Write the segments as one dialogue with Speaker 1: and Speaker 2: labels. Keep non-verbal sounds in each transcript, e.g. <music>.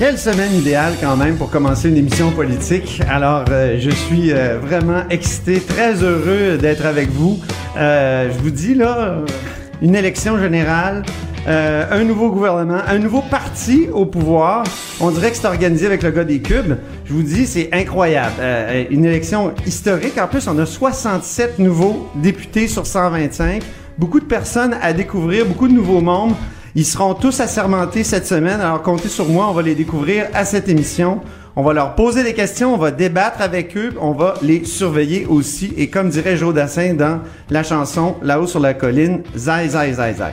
Speaker 1: Quelle semaine idéale quand même pour commencer une émission politique. Alors, euh, je suis euh, vraiment excité, très heureux d'être avec vous. Euh, je vous dis là, une élection générale, un nouveau gouvernement, un nouveau parti au pouvoir. On dirait que c'est organisé avec le gars des cubes. Je vous dis, c'est incroyable. Une élection historique. En plus, on a 67 nouveaux députés sur 125. Beaucoup de personnes à découvrir, beaucoup de nouveaux membres. Ils seront tous assermentés cette semaine, alors comptez sur moi, on va les découvrir à cette émission. On va leur poser des questions, on va débattre avec eux, on va les surveiller aussi. Et comme dirait Joe Dassin dans la chanson Là-haut sur la colline, zai, zai, zai, zai.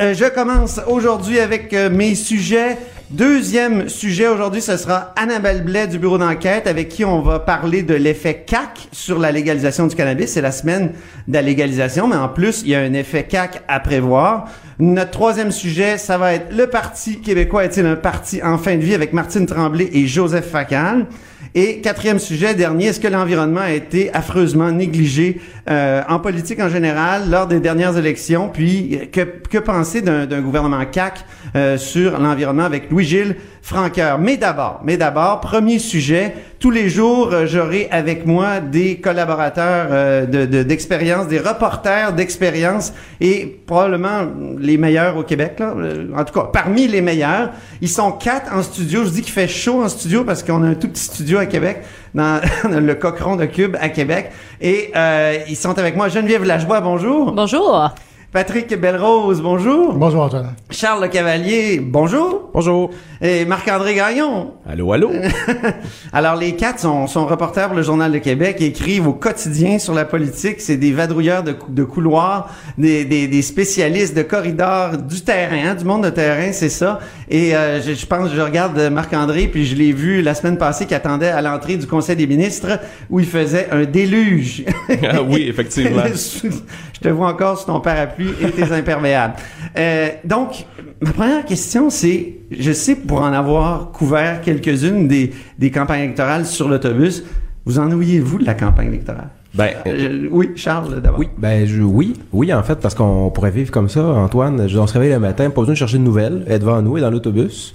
Speaker 1: Euh, je commence aujourd'hui avec euh, mes sujets. Deuxième sujet aujourd'hui, ce sera Annabelle Blais du bureau d'enquête avec qui on va parler de l'effet CAC sur la légalisation du cannabis. C'est la semaine de la légalisation, mais en plus, il y a un effet CAC à prévoir. Notre troisième sujet, ça va être le Parti québécois est-il un parti en fin de vie avec Martine Tremblay et Joseph Facal. Et quatrième sujet, dernier, est-ce que l'environnement a été affreusement négligé euh, en politique en général lors des dernières élections? Puis, euh, que, que penser d'un gouvernement CAC euh, sur l'environnement avec Louis-Gilles Franqueur? Mais d'abord, mais d'abord, premier sujet, tous les jours, euh, j'aurai avec moi des collaborateurs euh, de- de- d'expérience, des reporters d'expérience et probablement les meilleurs au Québec, là. Euh, en tout cas, parmi les meilleurs. Ils sont quatre en studio. Je dis qu'il fait chaud en studio parce qu'on a un tout petit studio à Québec, dans <laughs> le Cochon de Cube à Québec. Et euh, ils sont avec moi. Geneviève Lajoie, bonjour.
Speaker 2: Bonjour.
Speaker 1: Patrick Belrose, bonjour.
Speaker 3: Bonjour Antoine.
Speaker 1: Charles Le Cavalier, bonjour.
Speaker 3: Bonjour.
Speaker 1: Et Marc-André Gagnon.
Speaker 3: Allô, allô. <laughs>
Speaker 1: Alors, les quatre sont, sont reporters pour le Journal de Québec, écrivent au quotidien sur la politique. C'est des vadrouilleurs de, de couloirs, des, des, des spécialistes de corridors, du terrain, hein, du monde de terrain, c'est ça. Et euh, je, je pense, je regarde Marc-André, puis je l'ai vu la semaine passée qui attendait à l'entrée du Conseil des ministres, où il faisait un déluge.
Speaker 3: Ah oui, effectivement. <laughs>
Speaker 1: je te vois encore sur ton parapluie et tes imperméables. Euh, donc, ma première question, c'est, je sais pour en avoir couvert quelques-unes des, des campagnes électorales sur l'autobus, vous ennuyez-vous de la campagne électorale?
Speaker 4: Ben,
Speaker 1: Euh, oui, Charles, d'abord.
Speaker 4: oui, ben je, oui, oui en fait parce qu'on pourrait vivre comme ça, Antoine. Je, on se réveille le matin, pas besoin de chercher de nouvelles, être devant nous et dans l'autobus.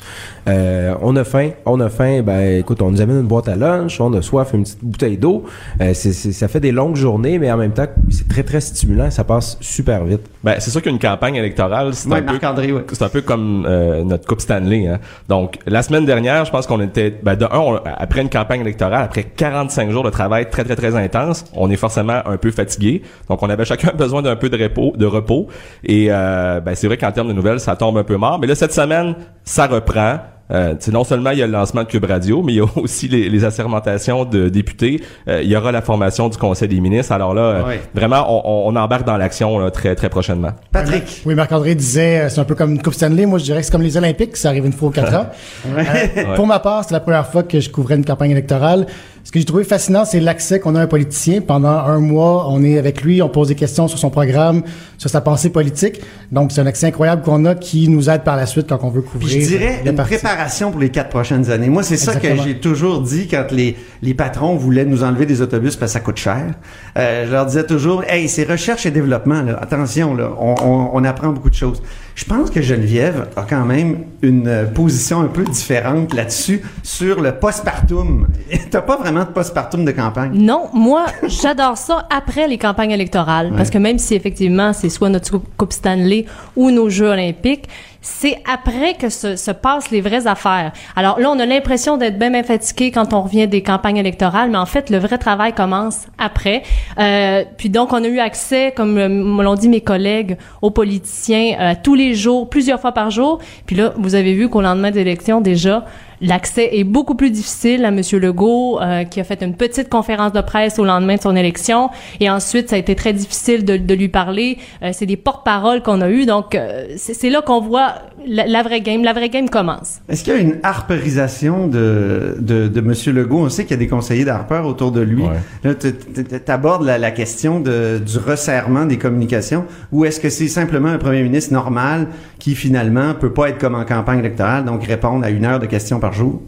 Speaker 4: Euh, on a faim, on a faim. Ben écoute, on nous amène une boîte à lunch, on a soif, une petite bouteille d'eau. Euh, c'est, c'est- ça fait des longues journées, mais en même temps, c'est très très stimulant. Ça passe super vite.
Speaker 3: Ben, c'est sûr qu'une campagne électorale, c'est
Speaker 1: Ouais,
Speaker 3: un peu
Speaker 1: Marc-André, oui.
Speaker 3: c'est un peu comme euh, notre Coupe Stanley. Hein. Donc, la semaine dernière, je pense qu'on était, ben, de un, on- après une campagne électorale, après 45 jours de travail très, très, très intense, on est forcément un peu fatigué. Donc, on avait chacun <laughs> besoin d'un peu de repos, de repos. Et euh, ben, c'est vrai qu'en termes de nouvelles, ça tombe un peu mort. Mais là, cette semaine, ça reprend. Euh, tu sais, non seulement il y a le lancement de Cube Radio, mais il y a <laughs> aussi les, les assermentations de députés. Euh, il y aura la formation du Conseil des ministres. Alors là, euh, vraiment, on, on embarque dans l'action là, très très prochainement.
Speaker 1: Patrick.
Speaker 5: Oui, Marc-André disait, euh, c'est un peu comme une Coupe Stanley. Moi, je dirais que c'est comme les Olympiques, ça arrive une fois aux quatre <laughs> ans. Euh, Pour ma part, c'est la première fois que je couvrais une campagne électorale. Ce que j'ai trouvé fascinant, c'est l'accès qu'on a à un politicien. Pendant un mois, on est avec lui, on pose des questions sur son programme, sur sa pensée politique. Donc, c'est un accès incroyable qu'on a qui nous aide par la suite quand on veut
Speaker 1: Puis
Speaker 5: couvrir.
Speaker 1: je dirais une
Speaker 5: parti.
Speaker 1: préparation pour les quatre prochaines années. Moi, c'est ça que j'ai toujours dit quand les, les patrons voulaient nous enlever des autobus parce que ça coûte cher. Euh, je leur disais toujours, hey, c'est recherche et développement. Là. Attention, là, on, on, on apprend beaucoup de choses. Je pense que Geneviève a quand même une position un peu différente là-dessus sur le postpartum. <laughs> T'as pas vraiment de postpartum de campagne?
Speaker 2: Non, moi, j'adore ça après les campagnes électorales. Parce que même si effectivement, c'est soit notre Coupe Stanley ou nos Jeux olympiques, c'est après que se, se passent les vraies affaires. Alors là, on a l'impression d'être bien, bien fatigué quand on revient des campagnes électorales, mais en fait, le vrai travail commence après. Euh, puis donc, on a eu accès, comme euh, l'ont dit mes collègues, aux politiciens euh, tous les jours, plusieurs fois par jour. Puis là, vous avez vu qu'au lendemain des élections, déjà, L'accès est beaucoup plus difficile à M. Legault, euh, qui a fait une petite conférence de presse au lendemain de son élection. Et ensuite, ça a été très difficile de, de lui parler. Euh, c'est des porte-paroles qu'on a eu. Donc, euh, c'est c'est là qu'on voit la, la vraie game. La vraie game commence.
Speaker 1: Est-ce qu'il y a une harperisation de, de, de M. Legault? On sait qu'il y a des conseillers d'Harper autour de lui.
Speaker 3: Ouais.
Speaker 1: Là, tu abordes la, la question de, du resserrement des communications ou est-ce que c'est simplement un premier ministre normal qui, finalement, peut pas être comme en campagne électorale, donc répondre à une heure de questions par jour?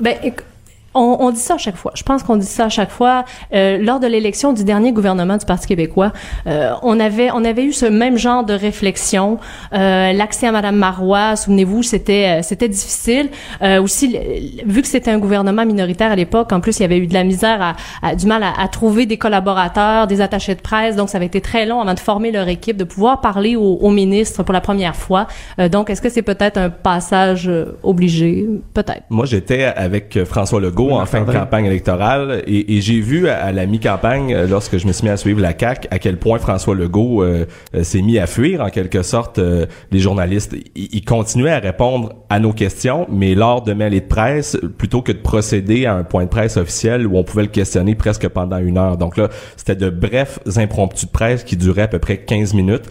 Speaker 2: Ben, on, on dit ça à chaque fois. Je pense qu'on dit ça à chaque fois. Euh, lors de l'élection du dernier gouvernement du Parti québécois, euh, on avait on avait eu ce même genre de réflexion. Euh, L'accès à Madame Marois, souvenez-vous, c'était euh, c'était difficile. Euh, aussi, vu que c'était un gouvernement minoritaire à l'époque, en plus il y avait eu de la misère, à, du mal à, trouver des collaborateurs, des attachés de presse. Donc ça avait été très long avant de former leur équipe, de pouvoir parler au, au ministre pour la première fois. Euh, donc est-ce que c'est peut-être un passage obligé, peut-être.
Speaker 3: Moi, j'étais avec François Legault en fin de campagne électorale et, et j'ai vu à, à la mi-campagne, euh, lorsque je me suis mis à suivre la CAQ, à quel point François Legault euh, euh, s'est mis à fuir en quelque sorte euh, les journalistes. Il, il continuait à répondre à nos questions, mais lors de mêlées de presse, plutôt que de procéder à un point de presse officiel où on pouvait le questionner presque pendant une heure. Donc là, c'était de brefs impromptus de presse qui duraient à peu près 15 minutes.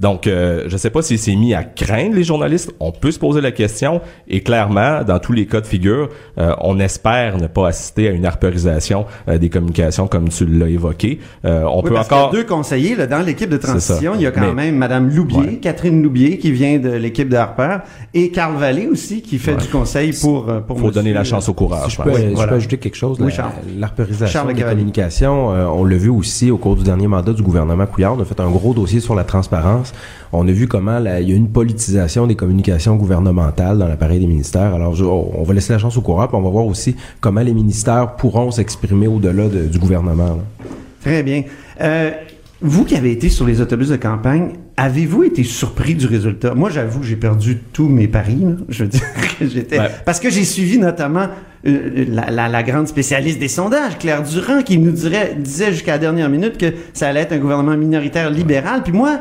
Speaker 3: Donc, euh, je sais pas s'il s'est mis à craindre les journalistes. On peut se poser la question. Et clairement, dans tous les cas de figure, euh, on espère ne pas assister à une harperisation euh, des communications comme tu l'as évoqué. Euh, on
Speaker 1: Oui,
Speaker 3: peut
Speaker 1: parce
Speaker 3: encore...
Speaker 1: qu'il y a deux conseillers là, dans l'équipe de
Speaker 3: C'est
Speaker 1: transition. Il y a quand
Speaker 3: Mais-
Speaker 1: même Madame Loubier,
Speaker 3: Ouais.
Speaker 1: Catherine Loubier, qui vient de l'équipe de Harper, et Carl Vallée aussi, qui fait
Speaker 3: Ouais.
Speaker 1: du conseil pour pour
Speaker 3: faut donner la chance au courage.
Speaker 4: Si
Speaker 3: je
Speaker 4: peux,
Speaker 3: pense.
Speaker 4: je peux ajouter quelque chose.
Speaker 1: Oui, Charles
Speaker 4: des communications, euh, on l'a vu aussi au cours du dernier mandat du gouvernement Couillard. On a fait un gros dossier sur la transparence. On a vu comment la- il y a une politisation des communications gouvernementales dans l'appareil des ministères. Alors, je- on va laisser la chance au courant, puis on va voir aussi comment les ministères pourront s'exprimer au-delà de- du gouvernement. là.
Speaker 1: Très bien. Euh, vous qui avez été sur les autobus de campagne, avez-vous été surpris du résultat? Moi, j'avoue que j'ai perdu tous mes paris. là. Je veux dire <laughs> que j'étais...
Speaker 3: Ouais.
Speaker 1: Parce que j'ai suivi notamment euh, la, la- la grande spécialiste des sondages, Claire Durand, qui nous dirait, disait jusqu'à la dernière minute que ça allait être un gouvernement minoritaire libéral. Puis moi,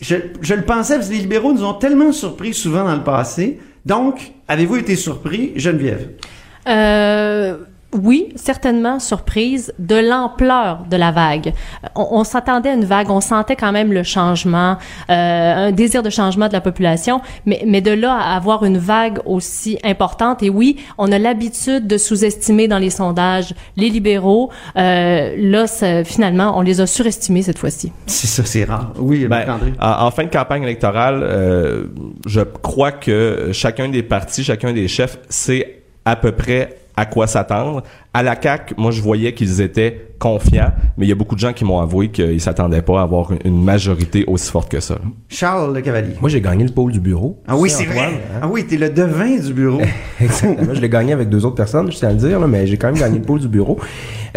Speaker 1: je, je le pensais, parce que les libéraux nous ont tellement surpris souvent dans le passé. Donc, avez-vous été surpris, Geneviève?
Speaker 2: Euh, oui, certainement surprise de l'ampleur de la vague. On, on s'attendait à une vague, on sentait quand même le changement, euh, un désir de changement de la population, mais, mais de là à avoir une vague aussi importante, et oui, on a l'habitude de sous-estimer dans les sondages les libéraux. Euh, là, finalement, on les a surestimés cette fois-ci.
Speaker 1: C'est ça, c'est rare. Oui,
Speaker 3: Ben, en, en fin de campagne électorale, euh, je crois que chacun des partis, chacun des chefs sait à peu près à quoi s'attendre. À la CAQ, moi, je voyais qu'ils étaient confiants, mais il y a beaucoup de gens qui m'ont avoué qu'ils s'attendaient pas à avoir une- majorité aussi forte que ça.
Speaker 1: Charles Le Cavalier.
Speaker 4: Moi, j'ai gagné le pôle du bureau.
Speaker 1: Ah oui, c'est vrai.
Speaker 4: Hein?
Speaker 1: Ah oui, t'es le devin du bureau. <laughs>
Speaker 4: Exactement. Je l'ai gagné avec deux autres personnes, je tiens à le dire, là, mais j'ai quand même gagné le pôle du bureau.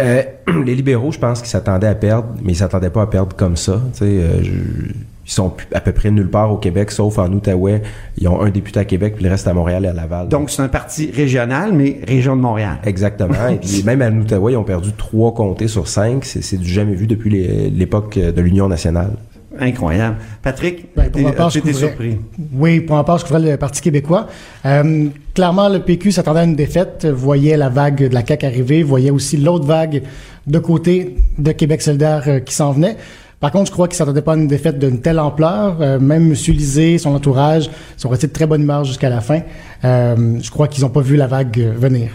Speaker 4: Euh, <clears throat> les libéraux, je pense qu'ils s'attendaient à perdre, mais ils s'attendaient pas à perdre comme ça. Tu sais, euh, je- ils sont à peu près nulle part au Québec, sauf en Outaouais. Ils ont un député à Québec, puis le reste à Montréal et à Laval.
Speaker 1: Donc, c'est un parti régional, mais région de Montréal.
Speaker 4: Exactement. <laughs> Et puis, même à Outaouais, ils ont perdu trois comtés sur cinq. C'est du jamais vu depuis l'époque de l'Union nationale.
Speaker 1: Incroyable. Patrick,
Speaker 5: Ben, pour ma part, je
Speaker 1: été
Speaker 5: couvrais-
Speaker 1: surpris?
Speaker 5: Oui, pour ma part, je couvrais le Parti québécois. Euh, clairement, le PQ s'attendait à une défaite, voyait la vague de la CAQ arriver, voyait aussi l'autre vague de côté de Québec solidaire euh, qui s'en venait. Par contre, je crois qu'ils s'attendaient pas à une défaite d'une telle ampleur. Euh, même M. Lisée, son entourage, sont restés de très bonne humeur jusqu'à la fin. Euh, je crois qu'ils n'ont pas vu la vague euh, venir.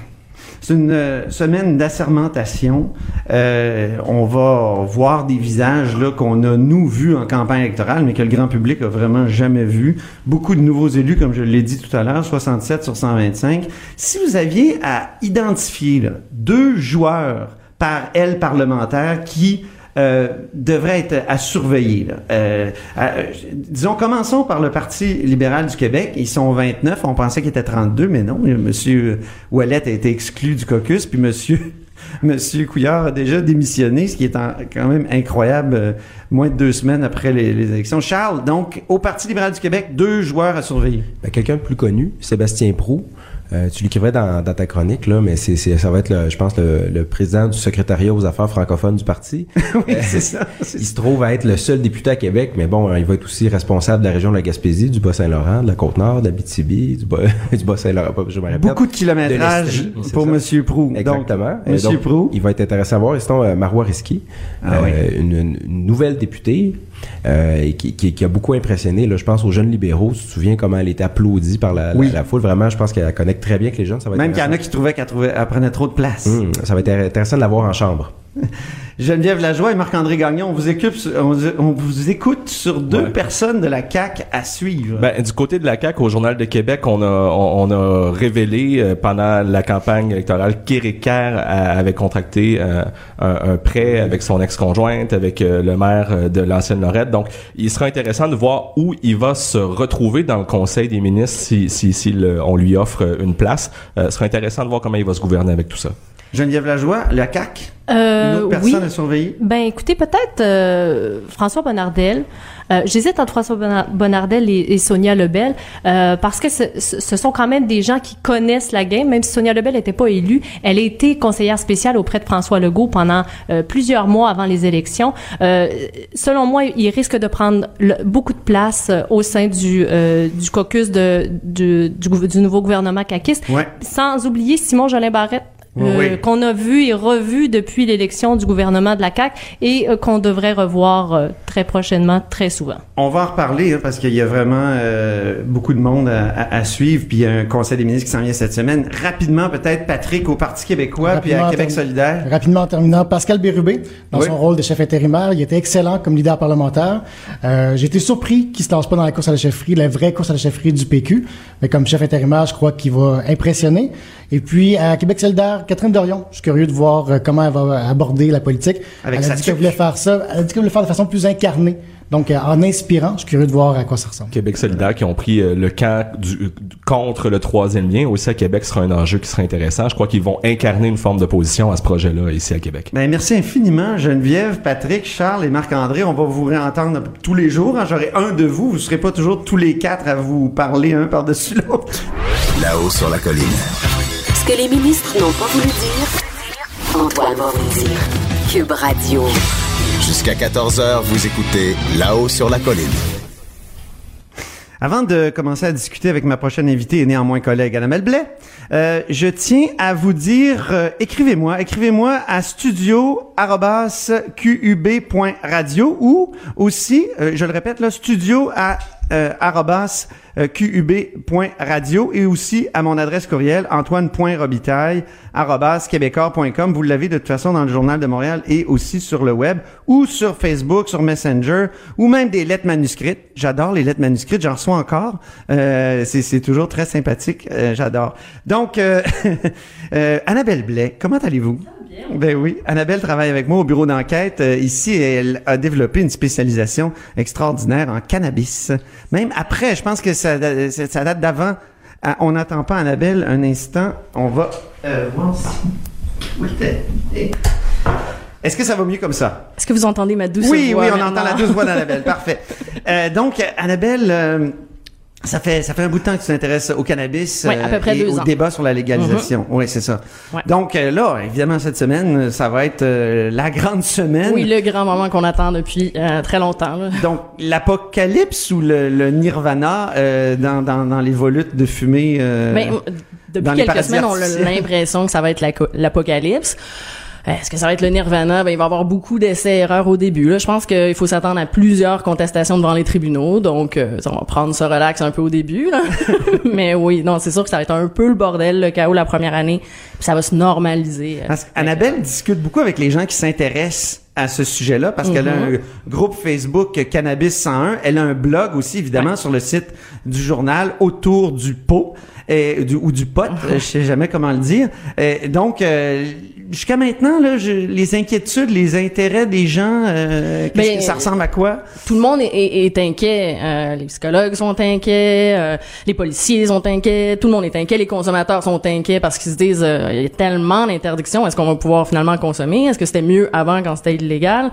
Speaker 1: C'est une semaine d'assermentation. On va voir des visages là qu'on a nous vus en campagne électorale, mais que le grand public a vraiment jamais vu. Beaucoup de nouveaux élus, comme je l'ai dit tout à l'heure, 67 sur 125. Si vous aviez à identifier deux joueurs par aile parlementaire qui euh, devrait être à surveiller. Euh, euh, disons, commençons par le Parti libéral du Québec. Ils sont 29. On pensait qu'ils étaient 32, mais non. Monsieur Ouellette a été exclu du caucus, puis Monsieur <laughs> Monsieur Couillard a déjà démissionné, ce qui est quand même incroyable, moins de deux semaines après les, les élections. Charles, donc, au Parti libéral du Québec, deux joueurs à surveiller.
Speaker 4: Ben, Quelqu'un de plus connu, Sébastien Prou. Euh, tu l'écrivais dans, dans ta chronique, là, mais c'est, c'est- ça va être, le, je pense, le, le président du secrétariat aux affaires francophones du parti. <laughs>
Speaker 1: oui, c'est ça. c'est
Speaker 4: Il se trouve à être le seul député à Québec, mais bon, il va être aussi responsable de la région de la Gaspésie, du Bas-Saint-Laurent, de la Côte-Nord, de la BTB, du, Bas, <laughs> du Bas-Saint-Laurent, pas- je me répète.
Speaker 1: Beaucoup de kilométrage
Speaker 4: De
Speaker 1: pour. Monsieur Prou.
Speaker 4: Exactement.
Speaker 1: Donc, Monsieur
Speaker 4: donc. Il va être intéressant à voir. Et sinon, euh, Marois Risky,
Speaker 1: Ah
Speaker 4: euh,
Speaker 1: oui.
Speaker 4: une, nouvelle députée euh, qui, qui- qui a beaucoup impressionné, là, je pense, aux jeunes libéraux. Tu te souviens comment elle était applaudie par la, la foule? Vraiment, je pense qu'elle connecte très bien avec les jeunes. Ça va être
Speaker 1: Même qu'il y en a qui trouvaient qu'elle trouvait- elle prenait trop de place.
Speaker 4: Hum, ça va être intéressant de la voir en chambre. <laughs>
Speaker 1: Geneviève Lajoie et Marc-André Gagnon, on vous, écoute, on, vous- on vous écoute sur deux
Speaker 3: Ouais.
Speaker 1: personnes de la CAQ à suivre.
Speaker 3: Ben, du côté de la CAQ, au Journal de Québec, on a, on, on a révélé euh, pendant la campagne électorale qu'Éric avait contracté euh, un, un prêt avec son ex-conjointe, avec euh, le maire de l'ancienne Lorette. Donc, il sera intéressant de voir où il va se retrouver dans le Conseil des ministres si, si, si le- on lui offre une place. Ce sera intéressant de voir comment il va se gouverner avec tout ça.
Speaker 1: Geneviève Lajoie, la CAQ,
Speaker 2: Euh,
Speaker 1: une autre
Speaker 2: oui.
Speaker 1: personne à surveiller?
Speaker 2: Ben écoutez, peut-être euh, François Bonnardel. Euh, J'hésite entre François Bonnardel et, et Sonia Lebel euh, parce que ce, ce- sont quand même des gens qui connaissent la game. Même si Sonia Lebel n'était pas élue, elle a été conseillère spéciale auprès de François Legault pendant euh, plusieurs mois avant les élections. Euh, selon moi, il risque de prendre le- beaucoup de place au sein du, euh, du caucus de, du, du nouveau gouvernement caquiste.
Speaker 1: Ouais.
Speaker 2: Sans oublier Simon Jolin Barrette.
Speaker 1: Oui,
Speaker 2: euh,
Speaker 1: oui.
Speaker 2: qu'on a vu et revu depuis l'élection du gouvernement de la CAQ et euh, qu'on devrait revoir euh, très prochainement, très souvent.
Speaker 1: On va en reparler hein, parce qu'il y a vraiment euh, beaucoup de monde à, à- à suivre. Puis il y a un conseil des ministres qui s'en vient cette semaine. Rapidement, peut-être, Patrick au Parti québécois puis à Québec solidaire.
Speaker 5: Rapidement en terminant, Pascal Bérubé, dans
Speaker 1: Oui.
Speaker 5: son rôle de chef intérimaire, il était excellent comme leader parlementaire. Euh, J'ai été surpris qu'il se lance pas dans la course à la chefferie, la vraie course à la chefferie du PQ. Mais comme chef intérimaire, je crois qu'il va impressionner. Et puis, à Québec solidaire, Catherine Dorion, je suis curieux de voir euh, comment elle va aborder la politique.
Speaker 1: Avec
Speaker 5: elle a dit qu'elle voulait faire ça, elle a dit qu'elle voulait faire de façon plus incarnée. Donc, euh, en inspirant, je suis curieux de voir à quoi ça ressemble.
Speaker 3: Québec solidaire qui ont pris euh, le camp du, euh, contre le troisième lien. Aussi à Québec ce sera un enjeu qui sera intéressant. Je crois qu'ils vont incarner une forme d'opposition à ce projet-là ici à Québec.
Speaker 1: Ben, merci infiniment, Geneviève, Patrick, Charles et Marc-André. On va vous réentendre tous les jours. hein. J'aurai un de vous. Vous ne serez pas toujours tous les quatre à vous parler un par-dessus l'autre.
Speaker 6: Là-haut sur la colline.
Speaker 7: Que les ministres n'ont pas voulu dire, Antoine va vous dire. Cube Radio.
Speaker 6: Jusqu'à 14h, vous écoutez Là-haut sur la colline.
Speaker 1: Avant de commencer à discuter avec ma prochaine invitée et néanmoins collègue Annabelle Blais, euh, je tiens à vous dire, euh, écrivez-moi, écrivez-moi à studio@qub.radio ou aussi, euh, je le répète là, studio à euh, euh, qub.radio et aussi à mon adresse courriel antoine.robitaille arobase québécois.com. Vous l'avez de toute façon dans le journal de Montréal et aussi sur le web ou sur Facebook, sur Messenger ou même des lettres manuscrites. J'adore les lettres manuscrites, j'en reçois encore. Euh, c'est, toujours très sympathique, euh, j'adore. Donc, <laughs> Annabelle Blais, comment allez-vous? Ben oui, Annabelle travaille avec moi au bureau d'enquête. Euh, ici, elle a développé une spécialisation extraordinaire en cannabis. Même après, je pense que ça, date d'avant. Ah, on n'attend pas Annabelle un instant. On va euh, voir si... Est-ce que ça va mieux comme ça?
Speaker 8: Est-ce que vous entendez ma douce
Speaker 1: oui,
Speaker 8: voix
Speaker 1: oui, on
Speaker 8: maintenant?
Speaker 1: entend la douce voix d'Annabelle. <laughs> Parfait. Euh, donc, Annabelle, euh, ça fait ça fait un bout de temps que tu t'intéresses au cannabis
Speaker 8: Oui, à peu près
Speaker 1: et
Speaker 8: deux
Speaker 1: au
Speaker 8: ans. Mm-hmm.
Speaker 1: débat sur la légalisation. Oui, c'est ça.
Speaker 8: Ouais.
Speaker 1: Donc euh, là, évidemment, cette semaine, ça va être euh, la grande semaine.
Speaker 8: Oui, le grand moment qu'on attend depuis euh, très longtemps. là.
Speaker 1: Donc, l'apocalypse ou le, le nirvana euh, dans, dans, dans les volutes de fumée. euh,
Speaker 8: Ben,
Speaker 1: dans
Speaker 8: depuis quelques semaines, on a l'impression que ça va être l'apocalypse. Est-ce que ça va être le nirvana? Ben, il va y avoir beaucoup d'essais-erreurs au début. Là. Je pense qu'il faut s'attendre à plusieurs contestations devant les tribunaux. Donc, euh, on va prendre ça relax un peu au début. Là. <laughs> Mais oui, non, c'est sûr que ça va être un peu le bordel, le chaos la première année. Puis ça va se normaliser. euh,
Speaker 1: Parce qu'Annabelle discute beaucoup avec les gens qui s'intéressent à ce sujet-là parce qu'elle a un groupe Facebook Cannabis 101. Elle a un blog aussi, évidemment, sur le site du journal autour du pot. et, du, ou du pot, euh, <laughs> je sais jamais comment le dire. Et donc, euh, jusqu'à maintenant, là, je- les inquiétudes, les intérêts des gens, euh,
Speaker 8: Ben,
Speaker 1: que ça ressemble à quoi?
Speaker 8: Tout le monde est, est- est inquiet. Euh, les psychologues sont inquiets, euh, les policiers sont inquiets, tout le monde est inquiet, les consommateurs sont inquiets parce qu'ils se disent euh, il y a tellement d'interdictions, est-ce qu'on va pouvoir finalement consommer? Est-ce que c'était mieux avant quand c'était illégal?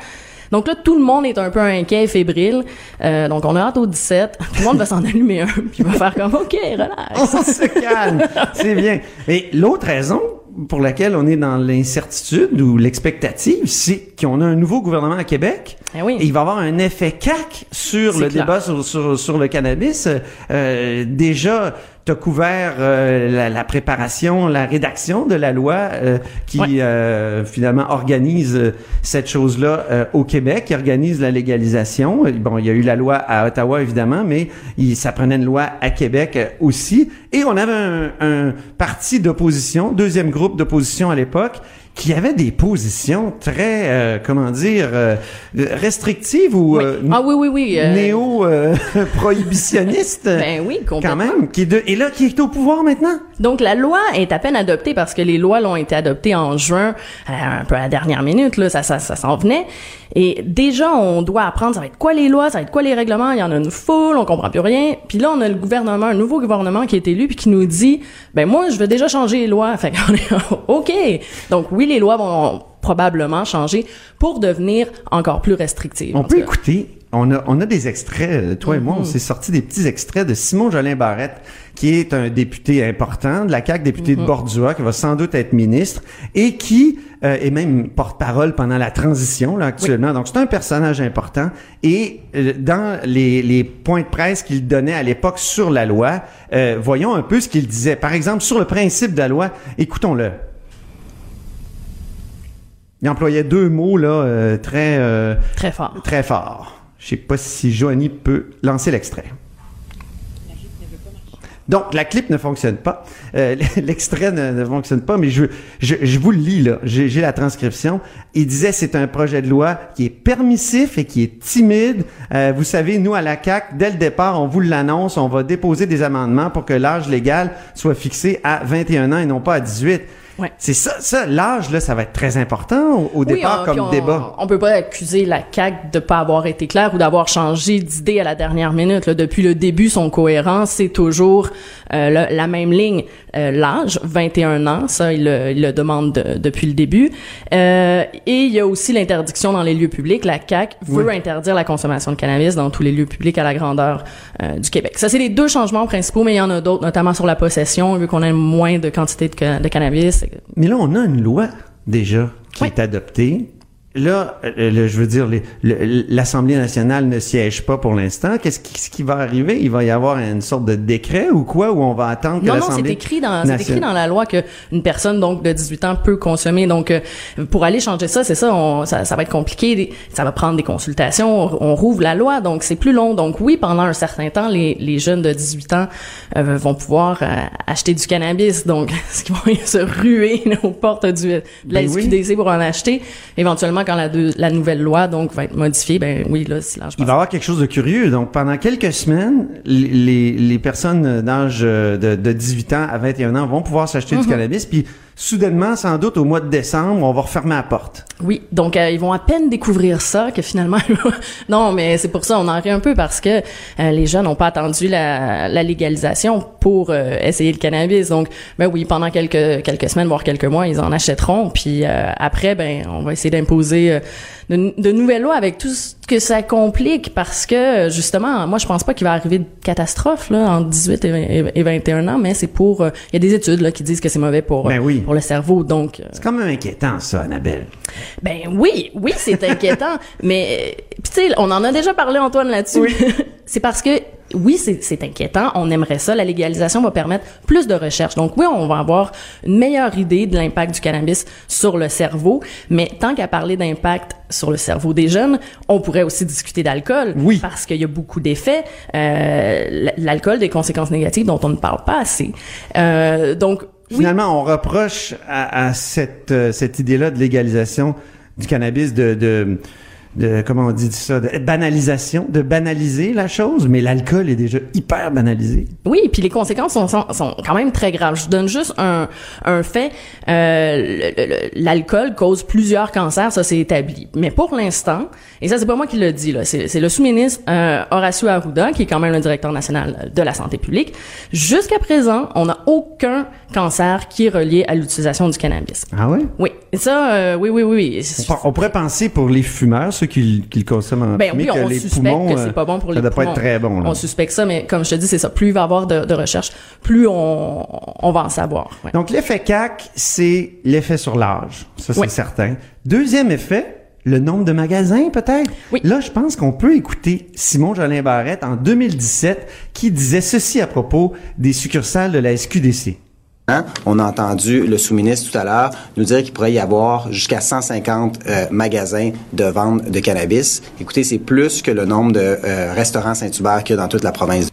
Speaker 8: Donc là, tout le monde est un peu inquiet, fébrile. Euh, donc on a hâte au 17. Tout le monde va s'en <laughs> allumer un, puis va faire comme OK, relax.
Speaker 1: On se calme. <laughs> C'est bien. Et l'autre raison pour laquelle on est dans l'incertitude ou l'expectative, c'est qu'on a un nouveau gouvernement à Québec.
Speaker 8: Eh oui.
Speaker 1: Et il va avoir un effet CAC sur le
Speaker 8: clair.
Speaker 1: débat sur, sur, sur le cannabis. Euh, déjà, tu as couvert euh, la, la préparation, la rédaction de la loi euh, qui
Speaker 8: Ouais.
Speaker 1: euh, finalement organise euh, cette chose-là euh, au Québec, qui organise la légalisation. Bon, il y a eu la loi à Ottawa évidemment, mais il, ça prenait une loi à Québec euh, aussi. Et on avait un, un parti d'opposition, deuxième groupe d'opposition à l'époque, qui avait des positions très, euh, comment dire, euh, restrictives ou
Speaker 8: Oui.
Speaker 1: euh,
Speaker 8: ah oui, oui, oui. euh,
Speaker 1: néo euh, <laughs> prohibitionnistes?
Speaker 8: Ben oui, complètement.
Speaker 1: quand même, qui est de, et là qui est au pouvoir maintenant?
Speaker 8: Donc la loi est à peine adoptée parce que les lois l'ont été adoptées en juin, un peu à la dernière minute, là, ça, ça, ça s'en venait. Et déjà, on doit apprendre, ça va être quoi les lois, ça va être quoi les règlements, il y en a une foule, on comprend plus rien. Puis là, on a le gouvernement, un nouveau gouvernement qui est élu, puis qui nous dit, ben moi, je veux déjà changer les lois. <laughs> Fait qu'on est, OK. Donc oui, les lois vont probablement changer pour devenir encore plus restrictives.
Speaker 1: On
Speaker 8: En
Speaker 1: peut
Speaker 8: cas.
Speaker 1: écouter. On a, on a des extraits, euh, toi et moi, on s'est sorti des petits extraits de Simon Jolin Barrette, qui est un député important de la CAQ, député de Bordua, qui va sans doute être ministre, et qui euh, est même porte-parole pendant la transition, là, actuellement. Donc, c'est un personnage important. Et euh, dans les, les points de presse qu'il donnait à l'époque sur la loi, euh, voyons un peu ce qu'il disait. Par exemple, sur le principe de la loi, écoutons-le. Il employait deux mots là euh, très euh,
Speaker 8: Très fort.
Speaker 1: très fort. Je sais pas si Joanie peut lancer l'extrait. Donc, la clip ne fonctionne pas. Euh, <laughs> L'extrait ne, ne fonctionne pas, mais je, je, je vous le lis, là. J'ai j'ai la transcription. Il disait c'est un projet de loi qui est permissif et qui est timide. Euh, vous savez, nous, à la CAC, dès le départ, on vous l'annonce, on va déposer des amendements pour que l'âge légal soit fixé à 21 ans et non pas à 18.
Speaker 8: Ouais.
Speaker 1: C'est ça, ça l'âge, là, ça va être très important au, au
Speaker 8: Oui,
Speaker 1: départ
Speaker 8: on-
Speaker 1: comme
Speaker 8: on,
Speaker 1: débat.
Speaker 8: On peut pas accuser la CAQ de pas avoir été claire ou d'avoir changé d'idée à la dernière minute. Là. Depuis le début, son cohérent, c'est toujours euh, la même ligne. Euh, L'âge, 21 ans, ça, il le, il le demande de- depuis le début. Euh, et il y a aussi l'interdiction dans les lieux publics. La CAQ veut interdire la consommation de cannabis dans tous les lieux publics à la grandeur euh, du Québec. Ça, c'est les deux changements principaux, mais il y en a d'autres, notamment sur la possession, vu qu'on a moins de quantité de, ca- de cannabis.
Speaker 1: Mais là, on a une loi déjà qui
Speaker 8: Oui.
Speaker 1: est adoptée. Là, euh, le- je veux dire, l'Assemblée nationale ne siège pas pour l'instant. Qu'est-ce qui, ce qui va arriver? Il va y avoir une sorte de décret ou quoi? Ou on va attendre que
Speaker 8: Non, non, c'est écrit dans écrit la loi que une personne donc de 18 ans peut consommer. Donc euh, pour aller changer ça, c'est ça, on- ça, ça va être compliqué. Ça va prendre des consultations. On, on rouvre la loi, donc c'est plus long. Donc oui, pendant un certain temps, les, les jeunes de 18 ans euh, vont pouvoir euh, acheter du cannabis. Donc <laughs> ce qu'ils vont se ruer aux portes du, de la
Speaker 1: Ben oui.
Speaker 8: SQDC pour en acheter? Éventuellement, quand la, deux- la nouvelle loi donc va être modifiée, ben oui, là, c'est je
Speaker 1: Il va y avoir quelque chose de curieux. Donc, pendant quelques semaines, les, les, personnes d'âge euh, de, de 18 ans à 21 ans vont pouvoir s'acheter du cannabis. Puis, soudainement, sans doute, au mois de décembre, on va refermer la porte.
Speaker 8: Oui, donc euh, ils vont à peine découvrir ça que finalement <laughs> non, mais c'est pour ça on en rit un peu parce que euh, les jeunes n'ont pas attendu la, la légalisation pour euh, essayer le cannabis. Donc ben oui, pendant quelques quelques semaines voire quelques mois, ils en achèteront puis euh, après ben on va essayer d'imposer euh, de, de nouvelles lois avec tout ce que ça complique parce que justement, moi je pense pas qu'il va arriver de catastrophe là en 18 et, 20 et 21 ans, mais c'est pour euh, il y a des études là qui disent que c'est mauvais pour
Speaker 1: Ben oui.
Speaker 8: pour le cerveau. Donc euh,
Speaker 1: C'est quand même inquiétant, ça, Annabelle.
Speaker 8: ben oui, oui, c'est inquiétant, <laughs> mais euh, tu sais, on en a déjà parlé Antoine là-dessus. <laughs> c'est parce que oui, c'est inquiétant, on aimerait ça, la légalisation va permettre plus de recherche. Donc oui, on va avoir une meilleure idée de l'impact du cannabis sur le cerveau, mais tant qu'à parler d'impact sur le cerveau des jeunes, on pourrait aussi discuter d'alcool
Speaker 1: Oui.
Speaker 8: parce qu'il y a beaucoup d'effets euh, l'alcool des conséquences négatives dont on ne parle pas assez. Euh, donc oui,
Speaker 1: Finalement, on reproche à, à cette, euh, cette idée-là de légalisation du cannabis de, de de comment on dit ça, de banalisation, de banaliser la chose, mais l'alcool est déjà hyper banalisé.
Speaker 8: Oui, puis les conséquences sont, sont, sont quand même très graves. Je donne juste un, un fait. Euh, L'alcool cause plusieurs cancers, ça c'est établi. Mais pour l'instant, et ça c'est pas moi qui le dis, là, c'est c'est le sous-ministre euh, Horacio Arruda, qui est quand même le directeur national de la santé publique. Jusqu'à présent, on n'a aucun cancer qui est relié à l'utilisation du cannabis.
Speaker 1: Ah ouais?
Speaker 8: Oui, et ça, euh, oui, oui, oui.
Speaker 1: On, on pourrait penser pour les fumeurs, ceux qui, qui le consomment en
Speaker 8: Ben
Speaker 1: fumée,
Speaker 8: oui,
Speaker 1: que
Speaker 8: on
Speaker 1: les
Speaker 8: suspecte
Speaker 1: poumons,
Speaker 8: que
Speaker 1: euh,
Speaker 8: c'est pas bon pour
Speaker 1: ça
Speaker 8: les
Speaker 1: doit pas être très bon. Là.
Speaker 8: On suspecte ça, mais comme je te dis, c'est ça. Plus il va y avoir de, de recherche, plus on, on va en savoir. ouais.
Speaker 1: Donc l'effet CAC, c'est l'effet sur l'âge, ça c'est
Speaker 8: Oui.
Speaker 1: certain. Deuxième effet, le nombre de magasins peut-être?
Speaker 8: Oui.
Speaker 1: Là, je pense qu'on peut écouter Simon Jolin Barrette en 2017 qui disait ceci à propos des succursales de la SQDC.
Speaker 9: Hein? On a entendu le sous-ministre tout à l'heure nous dire qu'il pourrait y avoir jusqu'à 150 euh, magasins de vente de cannabis. Écoutez, c'est plus que le nombre de euh, restaurants Saint-Hubert qu'il y a dans toute la province.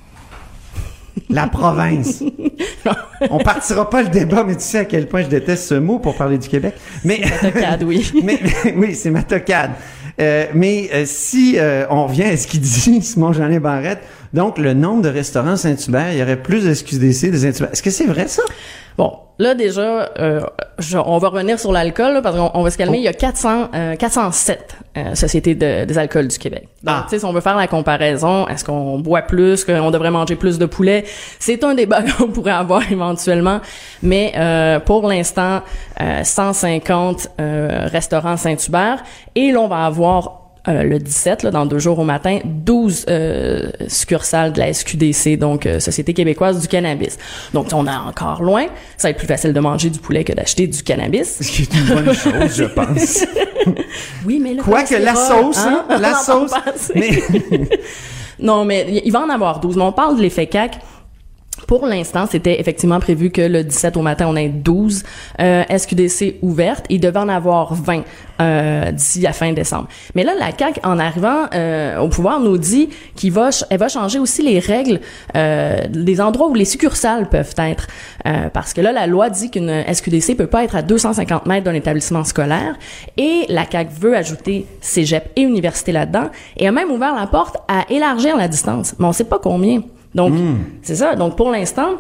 Speaker 1: La province. <laughs> On partira pas le débat, mais tu sais à quel point je déteste ce mot pour parler du Québec. Mais
Speaker 8: La tocade, oui. <laughs>
Speaker 1: mais, mais- <laughs> oui, c'est ma tocade. Euh, mais euh, si euh, on revient à ce qu'il dit, Simon Jeanin Barrette, donc le nombre de restaurants Saint-Hubert, il y aurait plus de SQDC de Saint-Hubert. Est-ce que c'est vrai ça?
Speaker 8: Bon, là déjà, euh, je- on va revenir sur l'alcool parce qu'on on va se calmer. Il y a 400, euh, 407 euh, sociétés de, des alcools du Québec. Donc,
Speaker 1: Ah.
Speaker 8: tu sais, si on veut faire la comparaison, est-ce qu'on boit plus, qu'on devrait manger plus de poulet, c'est un débat <laughs> qu'on pourrait avoir éventuellement. Mais euh, pour l'instant, euh, 150 euh, restaurants Saint-Hubert et l'on va avoir euh, le 17, là, dans deux jours au matin, 12 euh, succursales de la SQDC, donc euh, Société québécoise du cannabis. Donc, on est encore loin. Ça va être plus facile de manger du poulet que d'acheter du cannabis.
Speaker 1: Ce qui est une bonne chose, je pense. <laughs>
Speaker 8: Oui, mais le
Speaker 1: Quoique la sauce, hein, <laughs>
Speaker 8: on
Speaker 1: la sauce. Mais <laughs>
Speaker 8: Non, mais il- il va en avoir 12. Mais on parle de l'effet CAC. Pour l'instant, c'était effectivement prévu que le 17 au matin, on ait 12 euh, SQDC ouvertes. Il devait en avoir 20 euh, d'ici la fin décembre. Mais là, la CAQ, en arrivant euh, au pouvoir, nous dit qu'il va, changer aussi les règles euh, des endroits où les succursales peuvent être. Euh, parce que là, la loi dit qu'une SQDC peut pas être à 250 mètres d'un établissement scolaire. Et la CAQ veut ajouter cégep et université là-dedans. Et a même ouvert la porte à élargir la distance. Mais on sait pas combien. Donc, c'est ça. Donc, pour l'instant,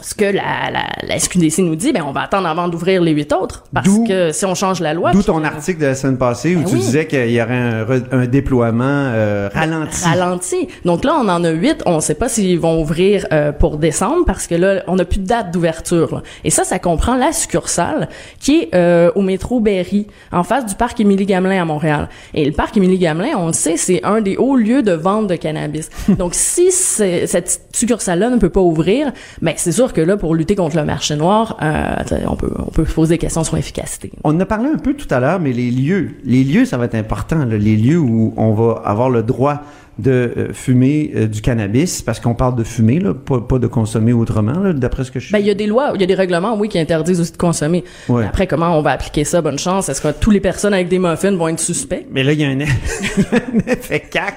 Speaker 8: ce que la, la, la SQDC nous dit, ben, on va attendre avant d'ouvrir les huit autres. Parce que si on change la loi.
Speaker 1: d'où ton article de la semaine passée où
Speaker 8: Ben
Speaker 1: tu
Speaker 8: oui.
Speaker 1: disais qu'il y aurait un, un déploiement euh, ralenti.
Speaker 8: ralenti. Donc là, on en a huit. On ne sait pas s'ils vont ouvrir euh, pour décembre parce que là, on n'a plus de date d'ouverture. Et ça, ça comprend la succursale qui est euh, au métro Berry, en face du parc Émilie-Gamelin à Montréal. Et le parc Émilie-Gamelin, on le sait, c'est un des hauts lieux de vente de cannabis. <laughs> Donc si cette succursale-là ne peut pas ouvrir, ben c'est sûr que là, pour lutter contre le marché noir, euh, on peut on poser des questions sur l'efficacité.
Speaker 1: On en a parlé un peu tout à l'heure, mais les lieux, les lieux, ça va être important. les lieux où on va avoir le droit de euh, fumer euh, du cannabis, parce qu'on parle de fumer, là, pas, pas de consommer autrement, là, d'après ce que je
Speaker 8: Ben, il y a des lois, il y a des règlements, oui, qui interdisent aussi de consommer.
Speaker 1: Ouais.
Speaker 8: Après, comment on va appliquer ça? Bonne chance. Est-ce que toutes les personnes avec des muffins vont être suspects?
Speaker 1: Mais là, il y a un effet, <laughs> un effet cac.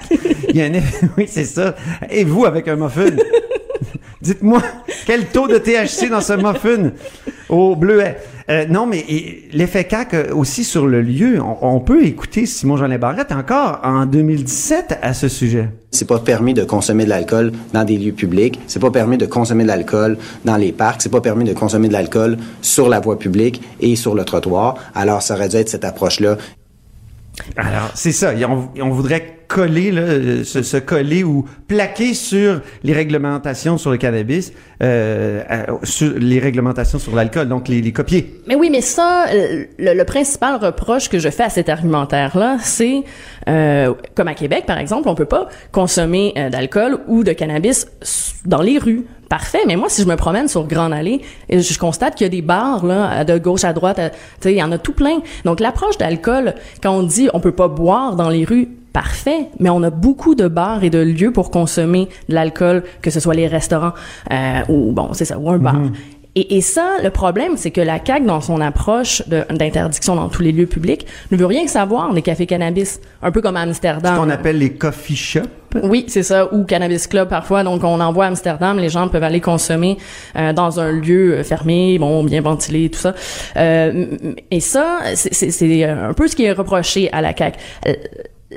Speaker 1: Il y a un effet, <laughs> oui, c'est ça. Et vous, avec un muffin? <laughs> Dites-moi, quel taux de THC dans ce muffin? Au bleuet? Euh, non, mais et, l'effet CAC euh, aussi sur le lieu. On, on peut écouter Simon Jean Barrette encore en 2017 à ce sujet.
Speaker 9: C'est pas permis de consommer de l'alcool dans des lieux publics. C'est pas permis de consommer de l'alcool dans les parcs. C'est pas permis de consommer de l'alcool sur la voie publique et sur le trottoir. Alors, ça aurait dû être cette approche-là.
Speaker 1: Alors, c'est ça. On voudrait coller, euh, se, coller ou plaquer sur les réglementations sur le cannabis, euh, euh, sur les réglementations sur l'alcool, donc les, copier.
Speaker 8: Mais oui, mais ça, le, le principal reproche que je fais à cet argumentaire-là, c'est, comme à Québec, par exemple, on peut pas consommer d'alcool ou de cannabis dans les rues. Parfait, mais moi, si je me promène sur Grande Allée, je constate qu'il y a des bars, de gauche à droite, il y en a tout plein. Donc, l'approche d'alcool, quand on dit on peut pas boire dans les rues, parfait, mais on a beaucoup de bars et de lieux pour consommer de l'alcool, que ce soit les restaurants euh, ou bon, c'est ça, ou un bar. Et, et ça, le problème, c'est que la CAQ, dans son approche d'interdiction dans tous les lieux publics, ne veut rien savoir des cafés cannabis, un peu comme à Amsterdam.
Speaker 1: Ce qu'on appelle les coffee shops.
Speaker 8: Oui, c'est ça, ou cannabis club parfois. Donc, on envoie à Amsterdam, les gens peuvent aller consommer euh, dans un lieu euh, fermé, bon, bien ventilé, tout ça. Euh, et ça, c'est- c'est un peu ce qui est reproché à la CAQ.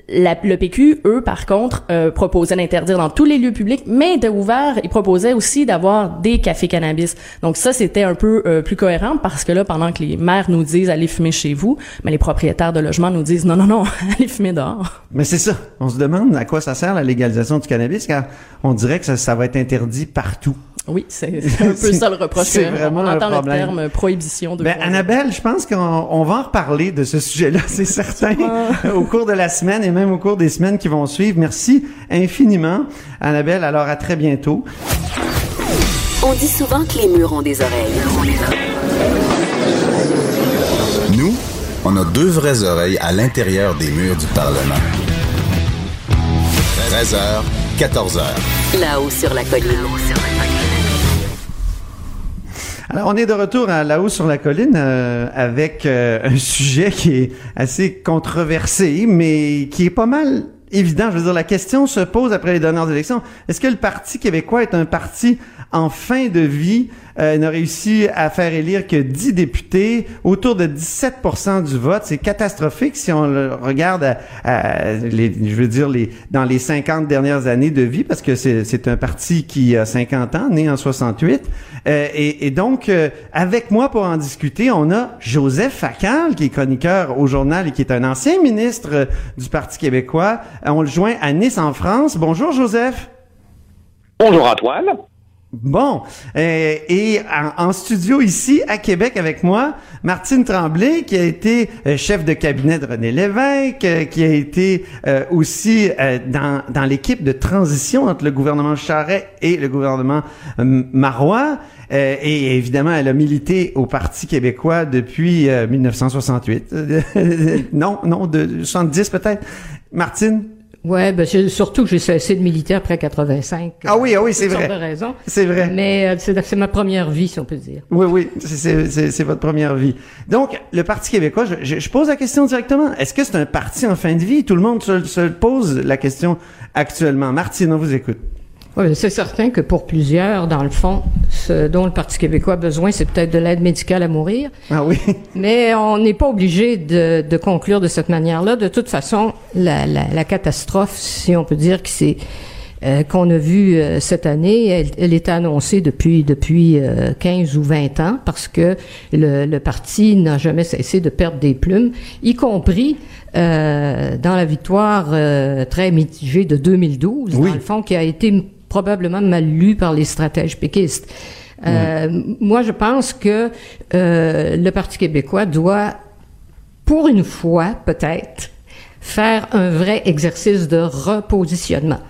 Speaker 8: Le PQ, eux, par contre, euh, proposaient d'interdire dans tous les lieux publics, mais de ouvert, ils proposaient aussi d'avoir des cafés cannabis. Donc ça, c'était un peu euh, plus cohérent parce que là, pendant que les maires nous disent allez fumer chez vous, mais les propriétaires de logements nous disent non, non, non, <laughs> allez fumer dehors.
Speaker 1: Mais c'est ça. On se demande à quoi ça sert la légalisation du cannabis, car on dirait que ça, ça va être interdit partout.
Speaker 8: Oui, <laughs> c'est un peu ça le reproche.
Speaker 1: C'est vraiment
Speaker 8: on
Speaker 1: un
Speaker 8: entend
Speaker 1: problème.
Speaker 8: le terme prohibition de
Speaker 1: Ben, Annabelle, je pense qu'on on va en reparler de ce sujet-là, <laughs> c'est certain, au cours de la semaine et même au cours des semaines qui vont suivre. Merci infiniment, Annabelle. Alors, à très bientôt.
Speaker 7: On dit souvent que les murs ont des oreilles.
Speaker 6: Nous, on a deux vraies oreilles à l'intérieur des murs du Parlement. 13h, 14h.
Speaker 7: Là-haut sur la colline.
Speaker 1: Alors, on est de retour à là-haut sur la colline euh, avec euh, un sujet qui est assez controversé, mais qui est pas mal évident. Je veux dire, la question se pose après les dernières élections. Est-ce que le Parti québécois est un parti en fin de vie? Euh, n'a réussi à faire élire que 10 députés, autour de 17 du vote. C'est catastrophique si on le regarde à, à je veux dire, les, dans les 50 dernières années de vie, parce que c'est c'est un parti qui a 50 ans, né en 68. Euh, et, et donc, euh, avec moi pour en discuter, on a Joseph Facal, qui est chroniqueur au journal et qui est un ancien ministre euh, du Parti québécois. Euh, On le joint à Nice, en France. Bonjour, Joseph.
Speaker 10: Bonjour Antoine.
Speaker 1: Bon, euh, et en, studio ici à Québec avec moi, Martine Tremblay, qui a été euh, chef de cabinet de René Lévesque, euh, qui a été aussi dans, dans l'équipe de transition entre le gouvernement Charret et le gouvernement Marois. Et évidemment, elle a milité au Parti québécois depuis euh, 1968. <laughs> non, non, de 70 peut-être. Martine?
Speaker 11: Ouais, ben c'est surtout que j'ai cessé de militer après 85.
Speaker 1: Ah oui, ah oui, c'est vrai. C'est vrai.
Speaker 11: Mais euh, c'est ma première vie, si on peut dire.
Speaker 1: Oui, oui, c'est- votre première vie. Donc, le Parti québécois, je, je- je pose la question directement. Est-ce que c'est un parti en fin de vie? Tout le monde se, se pose la question actuellement. Martine, on vous écoute.
Speaker 11: Oui, c'est certain que pour plusieurs, dans le fond, ce dont le Parti québécois a besoin, c'est peut-être de l'aide médicale à mourir.
Speaker 1: Ah oui.
Speaker 11: Mais on n'est pas obligé de, de conclure de cette manière-là. De toute façon, la, la, la catastrophe, si on peut dire que c'est euh, qu'on a vu euh, cette année, elle, elle était annoncée depuis depuis euh, 15 ou 20 ans parce que le, le parti n'a jamais cessé de perdre des plumes, y compris euh, dans la victoire euh, très mitigée de 2012,
Speaker 1: Oui.
Speaker 11: dans le fond, qui a été probablement mal lue par les stratèges péquistes. Euh, Moi, je pense que euh, le Parti québécois doit, pour une fois peut-être, faire un vrai exercice de repositionnement.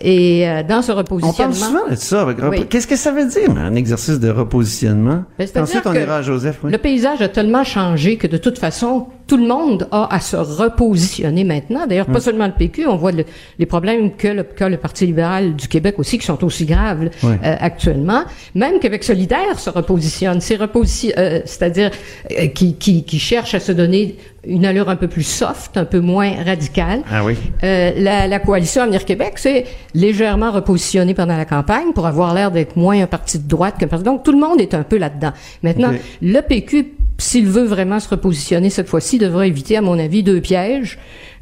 Speaker 11: Et euh, dans ce
Speaker 1: On
Speaker 11: repositionnement...
Speaker 1: parle souvent de ça.
Speaker 11: Oui.
Speaker 1: Qu'est-ce que ça veut dire, un exercice de repositionnement?
Speaker 11: Ben,
Speaker 1: Ensuite, on ira à Joseph? oui.
Speaker 11: Le paysage a tellement changé que de toute façon, tout le monde a à se repositionner maintenant. D'ailleurs, pas
Speaker 1: Hum.
Speaker 11: seulement le PQ, on voit le- les problèmes que le, que le Parti libéral du Québec aussi, qui sont aussi graves euh, actuellement. Même Québec solidaire se repositionne, c'est euh, c'est-à-dire euh, qui, qui, qui cherche à se donner une allure un peu plus soft, un peu moins radicale.
Speaker 1: Ah oui.
Speaker 11: Euh, la, la coalition Avenir Québec s'est légèrement repositionnée pendant la campagne pour avoir l'air d'être moins un parti de droite qu'un parti. Donc tout le monde est un peu là-dedans. Maintenant, le PQ, s'il veut vraiment se repositionner cette fois-ci, devrait éviter, à mon avis, deux pièges.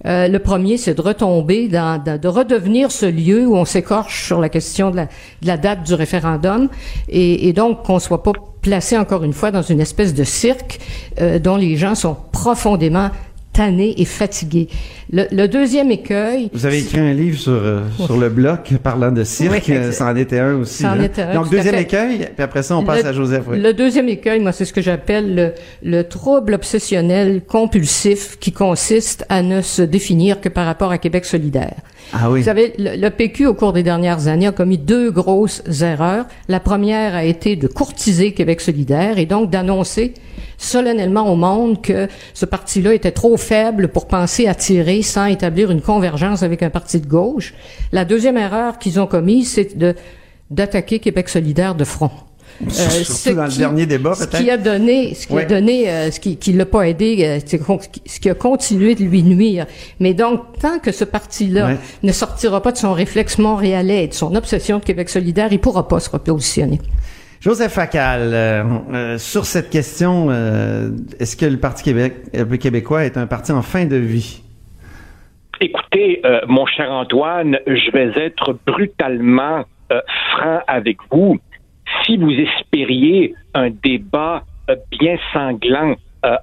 Speaker 11: Euh, le premier, c'est de retomber dans, dans- de redevenir ce lieu où on s'écorche sur la question de la, de la date du référendum, et, et donc qu'on soit pas placé encore une fois dans une espèce de cirque euh, dont les gens sont profondément tannés et fatigués. Le, le deuxième écueil,
Speaker 1: Vous avez écrit un livre sur, euh, sur le bloc parlant de cirque. Ça en était un aussi.
Speaker 11: ça en était un,
Speaker 1: Donc, deuxième écueil, puis après ça, on passe
Speaker 11: Le-
Speaker 1: à Joseph. oui.
Speaker 11: Le deuxième écueil, moi, c'est ce que j'appelle le, le trouble obsessionnel compulsif qui consiste à ne se définir que par rapport à Québec solidaire.
Speaker 1: Ah oui.
Speaker 11: Vous savez, le, le PQ, au cours des dernières années, a commis deux grosses erreurs. La première a été de courtiser Québec solidaire et donc d'annoncer solennellement au monde que ce parti-là était trop faible pour penser à tirer sans établir une convergence avec un parti de gauche. La deuxième erreur qu'ils ont commise, c'est de d'attaquer Québec solidaire de front.
Speaker 1: Surtout dans le dernier débat,
Speaker 11: Ce
Speaker 1: peut-être.
Speaker 11: qui a donné, ce qui a donné, euh, ce qui, qui l'a pas aidé, euh, ce qui a continué de lui nuire. Mais donc, tant que ce parti-là ne sortira pas de son réflexe montréalais et de son obsession de Québec solidaire, il pourra pas se repositionner.
Speaker 1: Joseph Facal, euh, euh, sur cette question, euh, est-ce que le Parti Québec, québécois est un parti en fin de vie?
Speaker 10: Écoutez, mon cher Antoine, je vais être brutalement franc avec vous. Si vous espériez un débat bien sanglant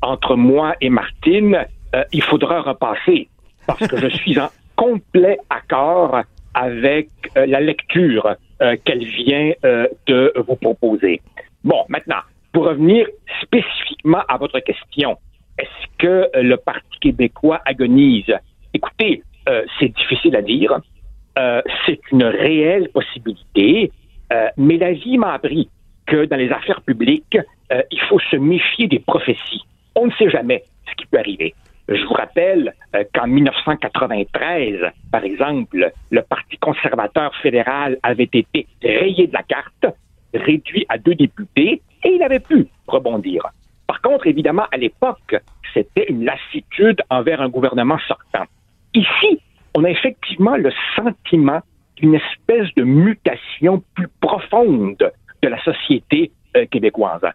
Speaker 10: entre moi et Martine, il faudra repasser parce que je <laughs> suis en complet accord avec la lecture euh, qu'elle vient euh, de vous proposer. Bon, maintenant, pour revenir spécifiquement à votre question, est-ce que le Parti québécois agonise? Écoutez, euh, c'est difficile à dire. C'est une réelle possibilité, mais la vie m'a appris que dans les affaires publiques, il faut se méfier des prophéties. On ne sait jamais ce qui peut arriver. Je vous rappelle euh, qu'en 1993, par exemple, le Parti conservateur fédéral avait été rayé de la carte, réduit à deux députés, et il avait pu rebondir. Par contre, évidemment, à l'époque, c'était une lassitude envers un gouvernement sortant. Ici, on a effectivement le sentiment d'une espèce de mutation plus profonde de la société euh, québécoise.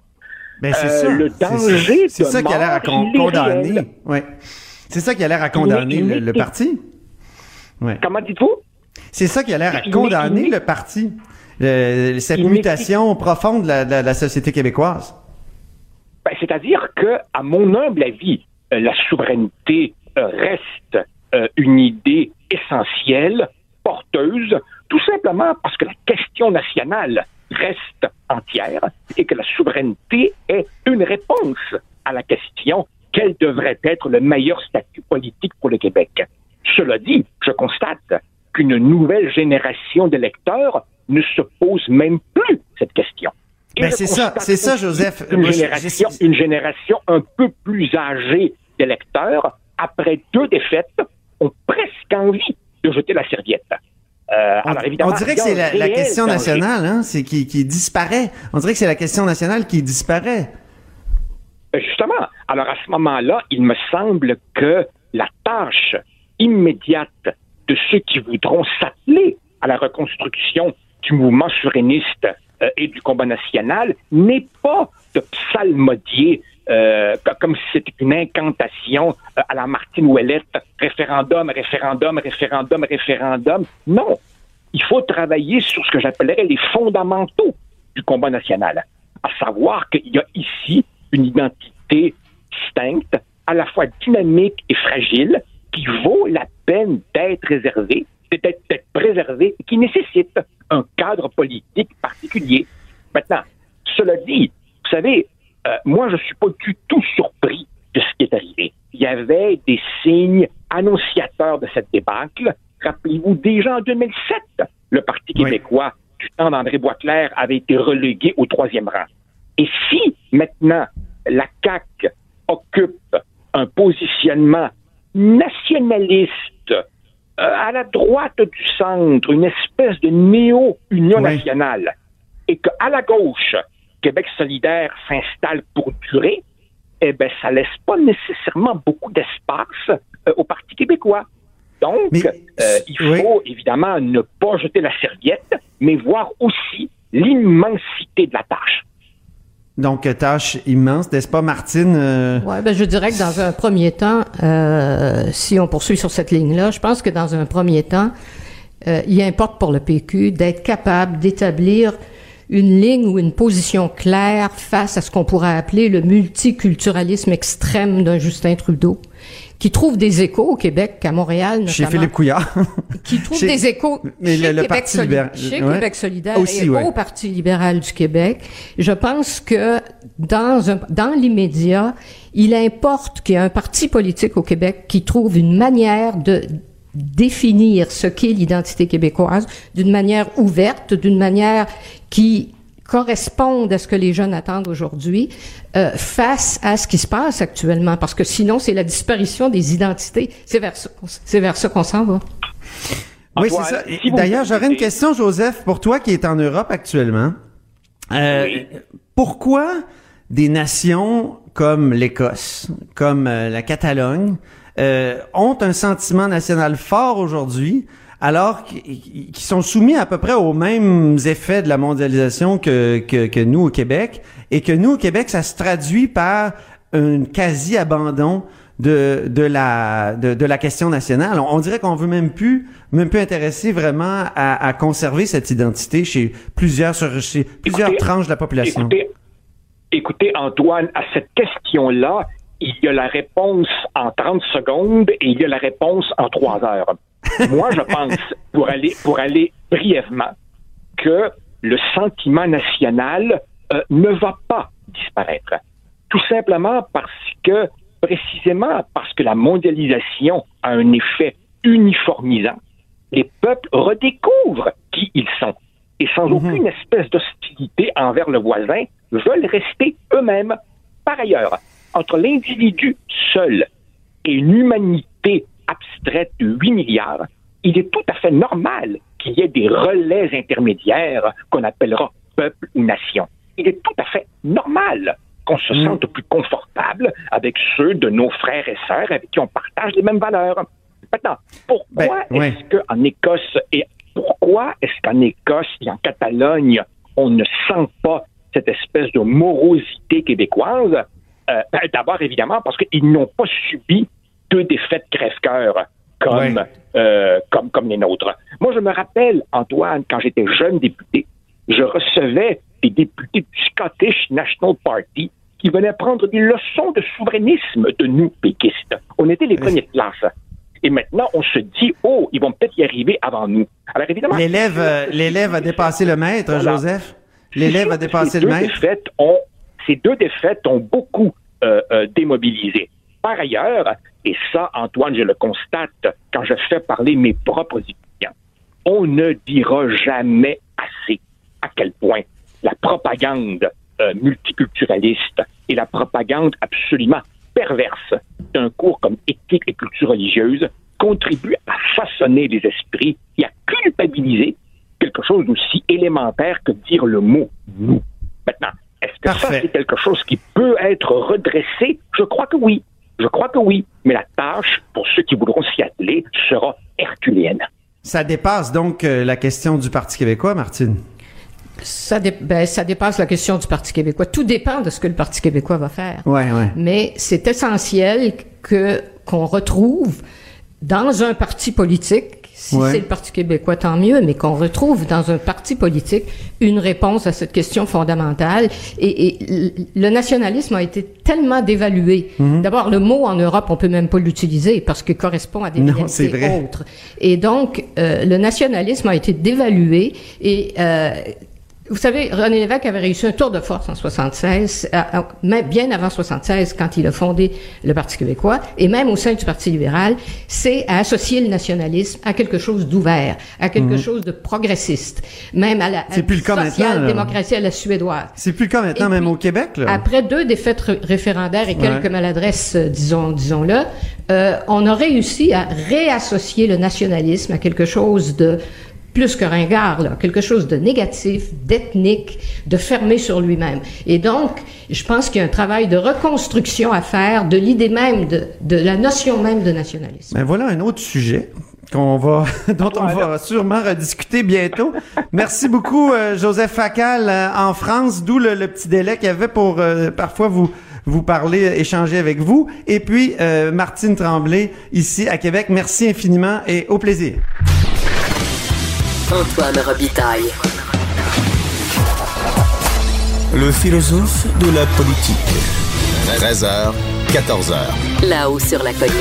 Speaker 1: Ben, c'est
Speaker 10: Euh,
Speaker 1: ça.
Speaker 10: le
Speaker 1: C'est ça.
Speaker 10: danger
Speaker 1: C'est
Speaker 10: de
Speaker 1: ça qui a l'air à con- condamner. Ouais. C'est ça qui a l'air à condamner le, parti. Ouais.
Speaker 10: Comment dites-vous?
Speaker 1: C'est ça qui a l'air à condamner le parti. Cette mutation profonde de la, de société québécoise.
Speaker 10: Ben, C'est-à-dire que, à mon humble avis, euh, la souveraineté euh, reste une idée essentielle, porteuse, tout simplement parce que la question nationale reste entière et que la souveraineté est une réponse à la question quel devrait être le meilleur statut politique pour le Québec. Cela dit, je constate qu'une nouvelle génération d'électeurs ne se pose même plus cette question.
Speaker 1: Ben, c'est ça, c'est ça, Joseph.
Speaker 10: Une
Speaker 1: Moi,
Speaker 10: génération, une génération un peu plus âgée d'électeurs, après deux défaites, ont presque envie de jeter la serviette. Euh,
Speaker 1: On,
Speaker 10: alors évidemment,
Speaker 1: on dirait que c'est la, question nationale, hein, c'est qui, qui disparaît. On dirait que c'est la question nationale qui disparaît.
Speaker 10: Ben, Justement, alors à ce moment-là, il me semble que la tâche immédiate de ceux qui voudront s'atteler à la reconstruction du mouvement souverainiste euh, et du combat national n'est pas de psalmodier euh, co- comme si c'était une incantation euh, à la Martine Ouellette, référendum, référendum, référendum, référendum. Non, il faut travailler sur ce que j'appellerais les fondamentaux du combat national, à savoir qu'il y a ici une identité distincte, à la fois dynamique et fragile, qui vaut la peine d'être réservée, d'être préservée, et qui nécessite un cadre politique particulier. Maintenant, cela dit, vous savez, euh, moi, je suis pas du tout surpris de ce qui est arrivé. Il y avait des signes annonciateurs de cette débâcle. Rappelez-vous, déjà en 2007, le Parti québécois, du temps d'André Boisclair, avait été relégué au troisième rang. Et si maintenant la CAQ occupe un positionnement nationaliste euh, à la droite du centre, une espèce de néo-union
Speaker 1: Oui.
Speaker 10: nationale, et qu'à la gauche, Québec solidaire s'installe pour durer, eh bien, ça laisse pas nécessairement beaucoup d'espace euh, au Parti québécois. Donc,
Speaker 1: Mais-
Speaker 10: euh, il
Speaker 1: oui.
Speaker 10: faut évidemment ne pas jeter la serviette, mais voir aussi l'immensité de la tâche.
Speaker 1: Donc, tâche immense, n'est-ce pas, Martine? euh,
Speaker 11: Ouais, ben je dirais que dans un premier temps, euh, si on poursuit sur cette ligne-là, je pense que dans un premier temps, euh, il importe pour le PQ d'être capable d'établir une ligne ou une position claire face à ce qu'on pourrait appeler le multiculturalisme extrême d'un Justin Trudeau, qui trouve des échos au Québec, à Montréal notamment.
Speaker 1: Chez Philippe Couillard. <laughs>
Speaker 11: qui trouve
Speaker 1: Chez-
Speaker 11: des échos
Speaker 1: Mais
Speaker 11: chez,
Speaker 1: le- le
Speaker 11: Québec,
Speaker 1: Parti libéral-
Speaker 11: chez
Speaker 1: ouais.
Speaker 11: Québec solidaire
Speaker 1: Aussi,
Speaker 11: et
Speaker 1: ouais.
Speaker 11: au Parti libéral du Québec. Je pense que dans, un, dans l'immédiat, il importe qu'il y ait un parti politique au Québec qui trouve une manière de définir ce qu'est l'identité québécoise d'une manière ouverte, d'une manière qui corresponde à ce que les jeunes attendent aujourd'hui euh, face à ce qui se passe actuellement. Parce que sinon c'est la disparition des identités. C'est vers ça qu'on- c'est vers ça qu'on s'en va.
Speaker 1: Oui, c'est ça.
Speaker 10: Si
Speaker 1: D'ailleurs, j'aurais une question, Joseph, pour toi qui est en Europe actuellement. Euh, Pourquoi des nations comme l'Écosse, comme euh, la Catalogne, euh, ont un sentiment national fort aujourd'hui, alors qu'ils qui sont soumis à peu près aux mêmes effets de la mondialisation que, que, que nous au Québec, et que nous au Québec, ça se traduit par un quasi-abandon de, de, la, de, de la question nationale. On, on dirait qu'on veut même plus, même plus intéresser vraiment à, à conserver cette identité chez plusieurs, sur- chez plusieurs
Speaker 10: Écoutez,
Speaker 1: tranches de la population.
Speaker 10: Écoutez, écoutez, Antoine, à cette question-là, il y a la réponse en 30 secondes et il y a la réponse en 3 heures. <laughs> Moi, je pense, pour aller, pour aller brièvement, que le sentiment national euh, ne va pas disparaître. Tout simplement parce que, précisément parce que la mondialisation a un effet uniformisant, les peuples redécouvrent qui ils sont et sans aucune espèce d'hostilité envers le voisin, veulent rester eux-mêmes. Par ailleurs, entre l'individu seul et une humanité abstraite de 8 milliards, il est tout à fait normal qu'il y ait des relais intermédiaires qu'on appellera peuple ou nation. Il est tout à fait normal qu'on se sente plus confortable avec ceux de nos frères et sœurs avec qui on partage les mêmes valeurs. Maintenant, pourquoi
Speaker 1: Ben, ouais.
Speaker 10: est-ce qu'en Écosse et pourquoi est-ce qu'en Écosse et en Catalogne, on ne sent pas cette espèce de morosité québécoise? Euh, D'abord, évidemment, parce qu'ils n'ont pas subi deux défaites crève-cœur comme,
Speaker 1: Ouais.
Speaker 10: euh, comme, comme les nôtres. Moi, je me rappelle, Antoine, quand j'étais jeune député, je recevais des députés du Scottish National Party qui venaient prendre des leçons de souverainisme de nous, péquistes. On était les premiers de classe. Et maintenant, on se dit, oh, ils vont peut-être y arriver avant nous. Alors évidemment,
Speaker 1: L'élève, euh, l'élève a dépassé le maître,
Speaker 10: Voilà.
Speaker 1: Joseph. L'élève a dépassé le maître.
Speaker 10: défaites ont- ces deux défaites ont beaucoup euh, euh, démobilisé. Par ailleurs, et ça, Antoine, je le constate quand je fais parler mes propres étudiants, on ne dira jamais assez à quel point la propagande euh, multiculturaliste et la propagande absolument perverse d'un cours comme éthique et culture religieuse contribuent à façonner les esprits et à culpabiliser quelque chose d'aussi élémentaire que dire le mot nous. Maintenant, est-ce que ça, c'est quelque chose qui peut être redressé? Je crois que oui. Je crois que oui. Mais la tâche, pour ceux qui voudront s'y atteler, sera herculéenne.
Speaker 1: Ça dépasse donc euh, la question du Parti québécois, Martine.
Speaker 11: Ça, dé- ben, ça dépasse la question du Parti québécois. Tout dépend de ce que le Parti québécois va faire.
Speaker 1: Ouais, ouais.
Speaker 11: Mais c'est essentiel que qu'on retrouve dans un parti politique, si
Speaker 1: Ouais.
Speaker 11: c'est le Parti québécois, tant mieux, mais qu'on retrouve dans un parti politique une réponse à cette question fondamentale. Et, et le nationalisme a été tellement dévalué.
Speaker 1: Mhm.
Speaker 11: D'abord, le mot en Europe, on peut même pas l'utiliser parce qu'il correspond à des
Speaker 1: Non,
Speaker 11: réalités autres. Et donc, euh, le nationalisme a été dévalué et euh, vous savez, René Lévesque avait réussi un tour de force en 76, à- à- même bien avant 76, quand il a fondé le Parti québécois, et même au sein du Parti libéral, c'est à associer le nationalisme à quelque chose d'ouvert, à quelque chose de progressiste, même à la
Speaker 1: Mhm. C'est plus le cas
Speaker 11: social-démocratie à la suédoise.
Speaker 1: C'est plus le cas maintenant,
Speaker 11: Et
Speaker 1: même
Speaker 11: puis,
Speaker 1: au Québec. Là.
Speaker 11: Après deux défaites ré- référendaires et quelques
Speaker 1: Ouais.
Speaker 11: maladresses, euh, disons, disons-le, euh, on a réussi à réassocier le nationalisme à quelque chose de plus que ringard, là, quelque chose de négatif, d'ethnique, de fermé sur lui-même. Et donc, je pense qu'il y a un travail de reconstruction à faire de l'idée même, de, de la notion même de nationalisme.
Speaker 1: Ben voilà un autre sujet qu'on va, <laughs> dont on va sûrement rediscuter bientôt. Merci beaucoup, euh, Joseph Facal, euh, en France, d'où le, le petit délai qu'il y avait pour euh, parfois vous vous parler, échanger avec vous. Et puis, euh, Martine Tremblay, ici à Québec. Merci infiniment et au plaisir.
Speaker 7: Antoine Robitaille.
Speaker 6: Le philosophe de la politique. 13h, 14h.
Speaker 7: Là-haut sur la colline.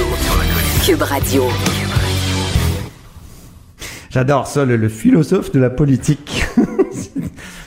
Speaker 7: Cube Radio.
Speaker 1: J'adore ça, le, le philosophe de la politique. <laughs>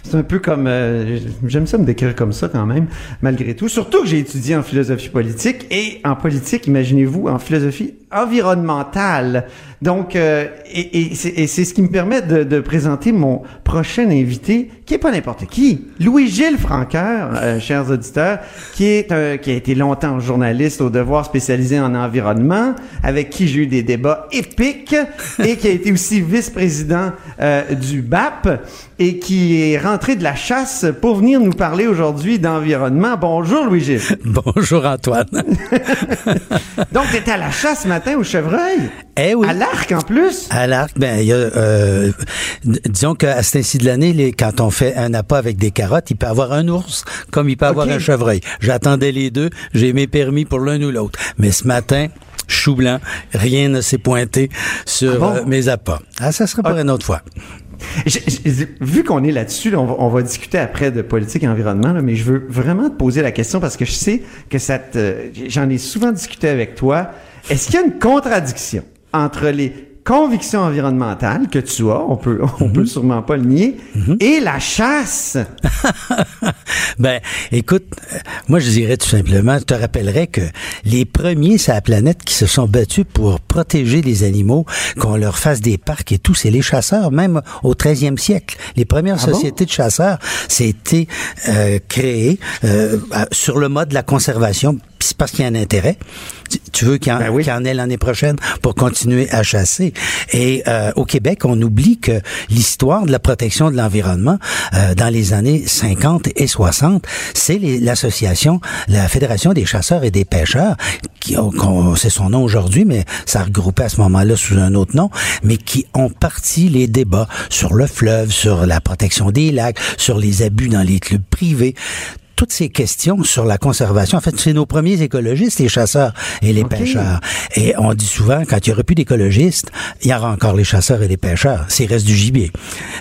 Speaker 1: C'est un peu comme... euh, J'aime ça me décrire comme ça quand même, malgré tout. Surtout que j'ai étudié en philosophie politique et en politique, imaginez-vous, en philosophie environnementale. Donc, euh, et, et c'est ce qui me permet de, de présenter mon prochain invité, qui est pas n'importe qui, Louis-Gilles Franqueur, euh, chers auditeurs, qui est qui a été longtemps journaliste au Devoir spécialisé en environnement, avec qui j'ai eu des débats épiques, et qui a été aussi vice-président euh, du BAP, et qui est rentré de la chasse pour venir nous parler aujourd'hui d'environnement. Bonjour Louis-Gilles. <laughs>
Speaker 12: Bonjour Antoine. <laughs>
Speaker 1: Donc, tu étais à la chasse ce matin au chevreuil?
Speaker 12: Eh oui.
Speaker 1: À l'arc en plus?
Speaker 12: À l'arc, ben, il y a, euh, disons qu'à cet ainsi de l'année, quand on fait un appât avec des carottes, il peut avoir un ours comme il peut avoir
Speaker 1: Ok.
Speaker 12: un chevreuil. J'attendais les deux, j'ai mes permis pour l'un ou l'autre. Mais ce matin, chou blanc, rien ne s'est pointé sur
Speaker 1: Ah bon?
Speaker 12: euh, mes appâts. Ah, ça sera pour une autre fois.
Speaker 1: Vu qu'on est là-dessus, là, on, va, on va discuter après de politique et environnement, là, mais je veux vraiment te poser la question parce que je sais que ça te, j'en ai souvent discuté avec toi. Est-ce qu'il y a une contradiction? Entre les convictions environnementales que tu as, on peut, on
Speaker 12: Mhm.
Speaker 1: peut sûrement pas le nier, et la chasse? <laughs>
Speaker 12: Ben, écoute, euh, moi je dirais tout simplement, je te rappellerai que les premiers sur la planète qui se sont battus pour protéger les animaux, qu'on leur fasse des parcs et tout, c'est les chasseurs, même au 13e siècle. Les premières
Speaker 1: Ah bon?
Speaker 12: sociétés de chasseurs, c'était euh, créé euh, sur le mode de la conservation, puis c'est parce qu'il y a un intérêt. Tu- veux qu'il y, en-
Speaker 1: Ben oui.
Speaker 12: qu'il y en ait l'année prochaine pour continuer à chasser. Et euh, au Québec, on oublie que l'histoire de la protection de l'environnement euh, dans les années 50 et 60, c'est l'association, la Fédération des chasseurs et des pêcheurs, qui c'est son nom aujourd'hui, mais ça regroupait à ce moment-là sous un autre nom, mais qui ont parti les débats sur le fleuve, sur la protection des lacs, sur les abus dans les clubs privés toutes ces questions sur la conservation. En fait, c'est nos premiers écologistes, les chasseurs et les pêcheurs. Et on dit souvent, quand il n'y aura plus d'écologistes, il y aura encore les chasseurs et les pêcheurs. C'est reste du gibier.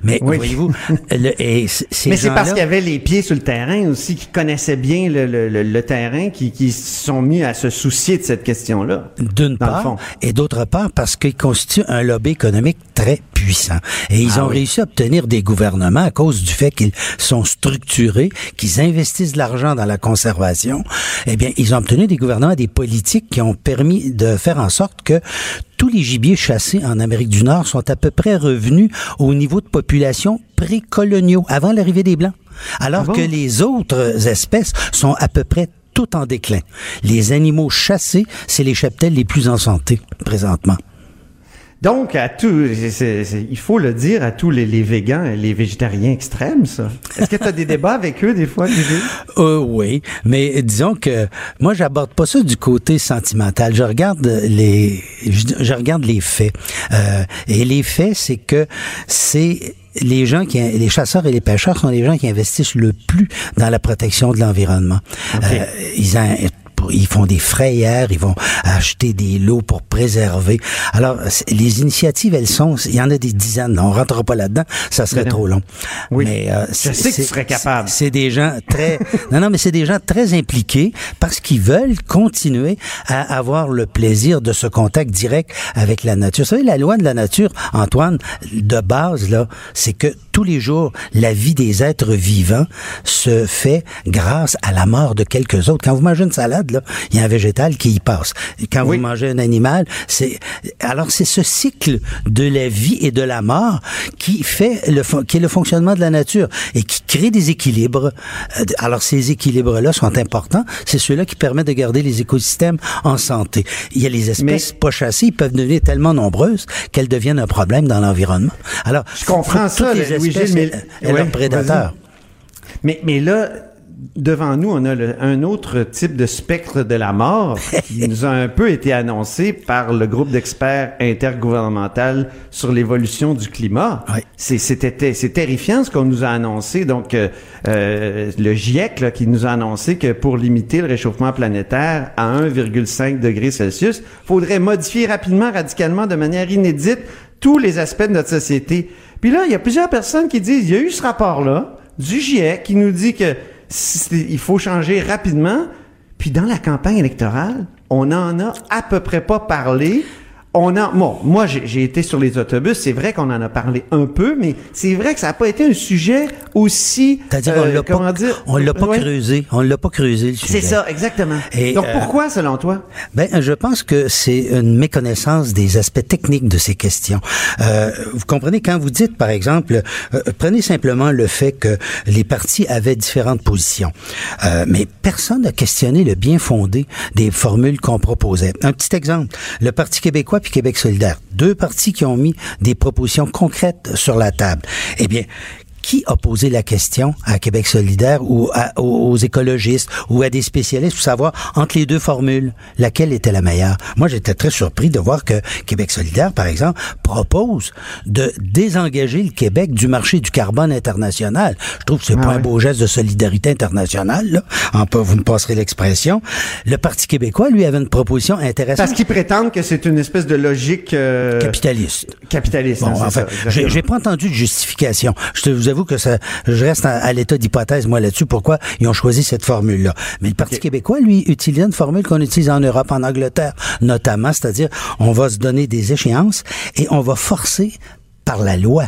Speaker 12: Mais
Speaker 1: Oui.
Speaker 12: voyez-vous, <laughs> et ces
Speaker 1: Mais c'est parce qu'il y avait les pieds sur le terrain aussi, qui connaissaient bien le, le- le- le terrain, qui, qui sont mis à se soucier de cette question-là.
Speaker 12: D'une part, et d'autre part parce qu'ils constituent un lobby économique très puissant. Et ils
Speaker 1: Ah
Speaker 12: ont
Speaker 1: oui.
Speaker 12: réussi à obtenir des gouvernements à cause du fait qu'ils sont structurés, qu'ils investissent de l'argent dans la conservation. Eh bien, ils ont obtenu des gouvernements, des politiques qui ont permis de faire en sorte que tous les gibiers chassés en Amérique du Nord sont à peu près revenus au niveau de population précoloniaux, avant l'arrivée des Blancs. Alors
Speaker 1: Ah bon?
Speaker 12: que les autres espèces sont à peu près tout en déclin. Les animaux chassés, c'est les cheptels les plus en santé présentement.
Speaker 1: Donc, à c'est- c'est- il faut le dire à tous les, les végans et les végétariens extrêmes, ça. Est-ce que tu as des débats avec eux des fois?
Speaker 12: Euh, oui, mais disons que moi j'aborde pas ça du côté sentimental. Je regarde les, je, je regarde les faits. Euh, et les faits, c'est que c'est les gens qui, les chasseurs et les pêcheurs sont les gens qui investissent le plus dans la protection de l'environnement. Euh, ils ils font des frayères, ils vont acheter des lots pour préserver. Alors, les initiatives, elles sont, il y en a des dizaines. On rentrera pas là-dedans, ça serait
Speaker 1: non.
Speaker 12: trop long.
Speaker 1: Oui.
Speaker 12: Mais euh,
Speaker 1: Je sais que tu serais capable.
Speaker 12: c'est des gens très <laughs> non non mais c'est des gens très impliqués parce qu'ils veulent continuer à avoir le plaisir de ce contact direct avec la nature. Vous savez la loi de la nature Antoine de base là, c'est que tous les jours la vie des êtres vivants se fait grâce à la mort de quelques autres. Quand vous mangez une salade là, il y a un végétal qui y passe. Quand
Speaker 1: Oui.
Speaker 12: vous mangez un animal, c'est alors c'est ce cycle de la vie et de la mort qui fait le qui est le fonctionnement de la nature et qui crée des équilibres. Euh, Alors ces équilibres-là sont importants. C'est ceux-là qui permettent de garder les écosystèmes en santé. Il y a les espèces pas chassées, ils peuvent devenir tellement nombreuses qu'elles deviennent un problème dans l'environnement. Alors
Speaker 1: Je comprends ça,
Speaker 12: les
Speaker 1: mais- ouais,
Speaker 12: prédateurs.
Speaker 1: Mais, mais là, devant nous, on a le- un autre type de spectre de la mort <laughs> qui nous a un peu été annoncé par le groupe d'experts intergouvernemental sur l'évolution du climat. C'est, terrifiant ce qu'on nous a annoncé. Donc, euh, euh, le GIEC là, qui nous a annoncé que pour limiter le réchauffement planétaire à 1,5 degré Celsius, faudrait modifier rapidement, radicalement, de manière inédite, tous les aspects de notre société. Puis là, il y a plusieurs personnes qui disent, il y a eu ce rapport-là du GIEC qui nous dit que il faut changer rapidement. Puis dans la campagne électorale, on n'en a à peu près pas parlé. On a, bon, moi j'ai été sur les autobus, c'est vrai qu'on en a parlé un peu, mais c'est vrai que ça n'a pas été un sujet aussi,
Speaker 12: C'est-à-dire on
Speaker 1: euh,
Speaker 12: l'a pas,
Speaker 1: dire,
Speaker 12: on l'a pas
Speaker 1: Ouais.
Speaker 12: creusé, on l'a pas creusé le sujet.
Speaker 1: C'est ça, exactement.
Speaker 12: Et,
Speaker 1: Donc
Speaker 12: euh,
Speaker 1: pourquoi, selon toi?
Speaker 12: Ben, je pense que c'est une méconnaissance des aspects techniques de ces questions. Euh, vous comprenez quand vous dites, par exemple, prenez simplement le fait que les partis avaient différentes positions, Euh, mais personne n'a questionné le bien fondé des formules qu'on proposait. Un petit exemple le Parti québécois puis Québec solidaire, deux partis qui ont mis des propositions concrètes sur la table. Eh bien, qui a posé la question à Québec solidaire ou à- aux, écologistes ou à des spécialistes pour savoir entre les deux formules laquelle était la meilleure? Moi, j'étais très surpris de voir que Québec solidaire, par exemple, propose de désengager le Québec du marché du carbone international. Je trouve que c'est
Speaker 1: Ah
Speaker 12: pas
Speaker 1: ouais.
Speaker 12: un beau geste de solidarité internationale, là. En vous me passerez l'expression. Le Parti québécois, lui, avait une proposition intéressante.
Speaker 1: Parce qu'ils prétendent que c'est une espèce de logique euh,
Speaker 12: Capitaliste.
Speaker 1: capitaliste.
Speaker 12: Bon,
Speaker 1: hein,
Speaker 12: enfin, j'ai pas entendu de justification. Je te, vous avoue que ça, je reste à, à l'état d'hypothèse, moi, là-dessus, pourquoi ils ont choisi cette formule-là? Mais le Parti québécois, lui, utilise une formule qu'on utilise en Europe, en Angleterre, notamment, c'est-à-dire, on va se donner des échéances et on va forcer par la loi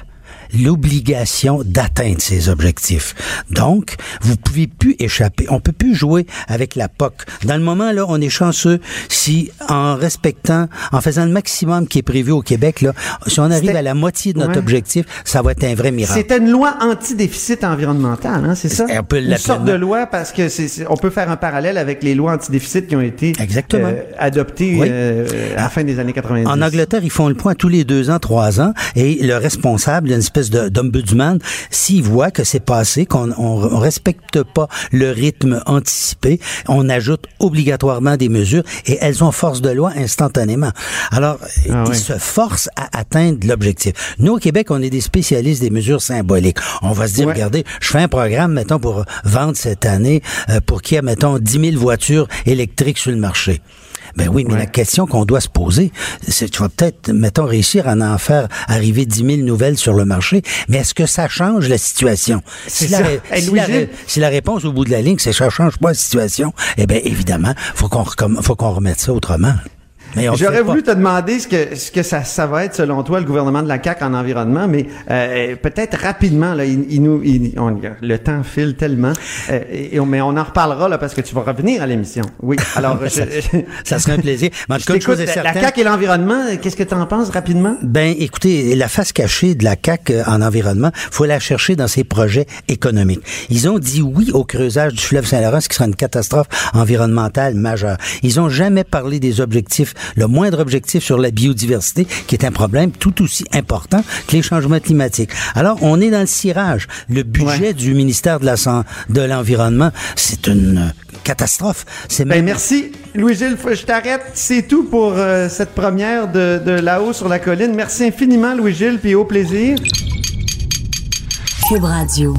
Speaker 12: l'obligation d'atteindre ces objectifs. Donc, vous pouvez plus échapper. On peut plus jouer avec la POC. Dans le moment, là, on est chanceux si, en respectant, en faisant le maximum qui est prévu au Québec, là, si on arrive à la moitié de notre
Speaker 1: Ouais.
Speaker 12: objectif, ça va être un vrai miracle.
Speaker 1: C'était une loi anti-déficit environnemental, hein, c'est ça?
Speaker 12: On peut
Speaker 1: une sorte
Speaker 12: de
Speaker 1: loi parce que c'est, c'est- on peut faire un parallèle avec les lois anti-déficit qui ont été
Speaker 12: Exactement.
Speaker 1: euh, adoptées
Speaker 12: Oui.
Speaker 1: euh, à la fin des années 90.
Speaker 12: En Angleterre, ils font le point tous les deux ans, trois ans, et le responsable, une espèce d'ombudsman, s'il voit que c'est passé, qu'on on, on respecte pas le rythme anticipé, on ajoute obligatoirement des mesures, et elles ont force de loi instantanément. Alors,
Speaker 1: Ah
Speaker 12: ils se forcent à atteindre l'objectif. Nous, au Québec, on est des spécialistes des mesures symboliques. On va se dire,
Speaker 1: Ouais.
Speaker 12: regardez, je fais un programme, mettons, pour vendre cette année, euh, pour qu'il y ait, mettons, 10 000 voitures électriques sur le marché. Ben oui, mais
Speaker 1: Ouais.
Speaker 12: la question qu'on doit se poser, c'est tu vas peut-être, mettons, réussir à en faire arriver 10 000 nouvelles sur le marché, mais est-ce que ça change la situation? Si la,
Speaker 1: ça.
Speaker 12: ré-
Speaker 1: Hey,
Speaker 12: si, la,
Speaker 1: Louis-Gilles?
Speaker 12: ré- si la réponse au bout de la ligne, c'est que ça change pas la situation, eh bien, évidemment, faut qu'on faut qu'on remette ça autrement.
Speaker 1: J'aurais voulu te demander ce que, ce que ça, ça va être selon toi le gouvernement de la CAQ en environnement, mais euh, peut-être rapidement, là, il, il nous, il- on- le temps file tellement, euh, et, mais on en reparlera là parce que tu vas revenir à l'émission. Oui, alors <laughs> je,
Speaker 12: ça, ça serait un plaisir. Mais en tout cas, une chose est
Speaker 1: La, la
Speaker 12: certaine-
Speaker 1: CAQ et l'environnement, qu'est-ce que tu en penses rapidement?
Speaker 12: Ben, écoutez, la face cachée de la CAQ euh, en environnement, faut la chercher dans ses projets économiques. Ils ont dit oui au creusage du fleuve Saint-Laurent, ce qui sera une catastrophe environnementale majeure. Ils ont jamais parlé des objectifs, le moindre objectif sur la biodiversité, qui est un problème tout aussi important que les changements climatiques. Alors, on est dans le cirage. Le budget du ministère de la San- de l'environnement, c'est une catastrophe. C'est
Speaker 1: Ben merci Louis-Gilles, je t'arrête. C'est tout pour euh, cette première de, de là-haut sur la colline. Merci infiniment Louis-Gilles, puis au plaisir.
Speaker 7: Cube Radio.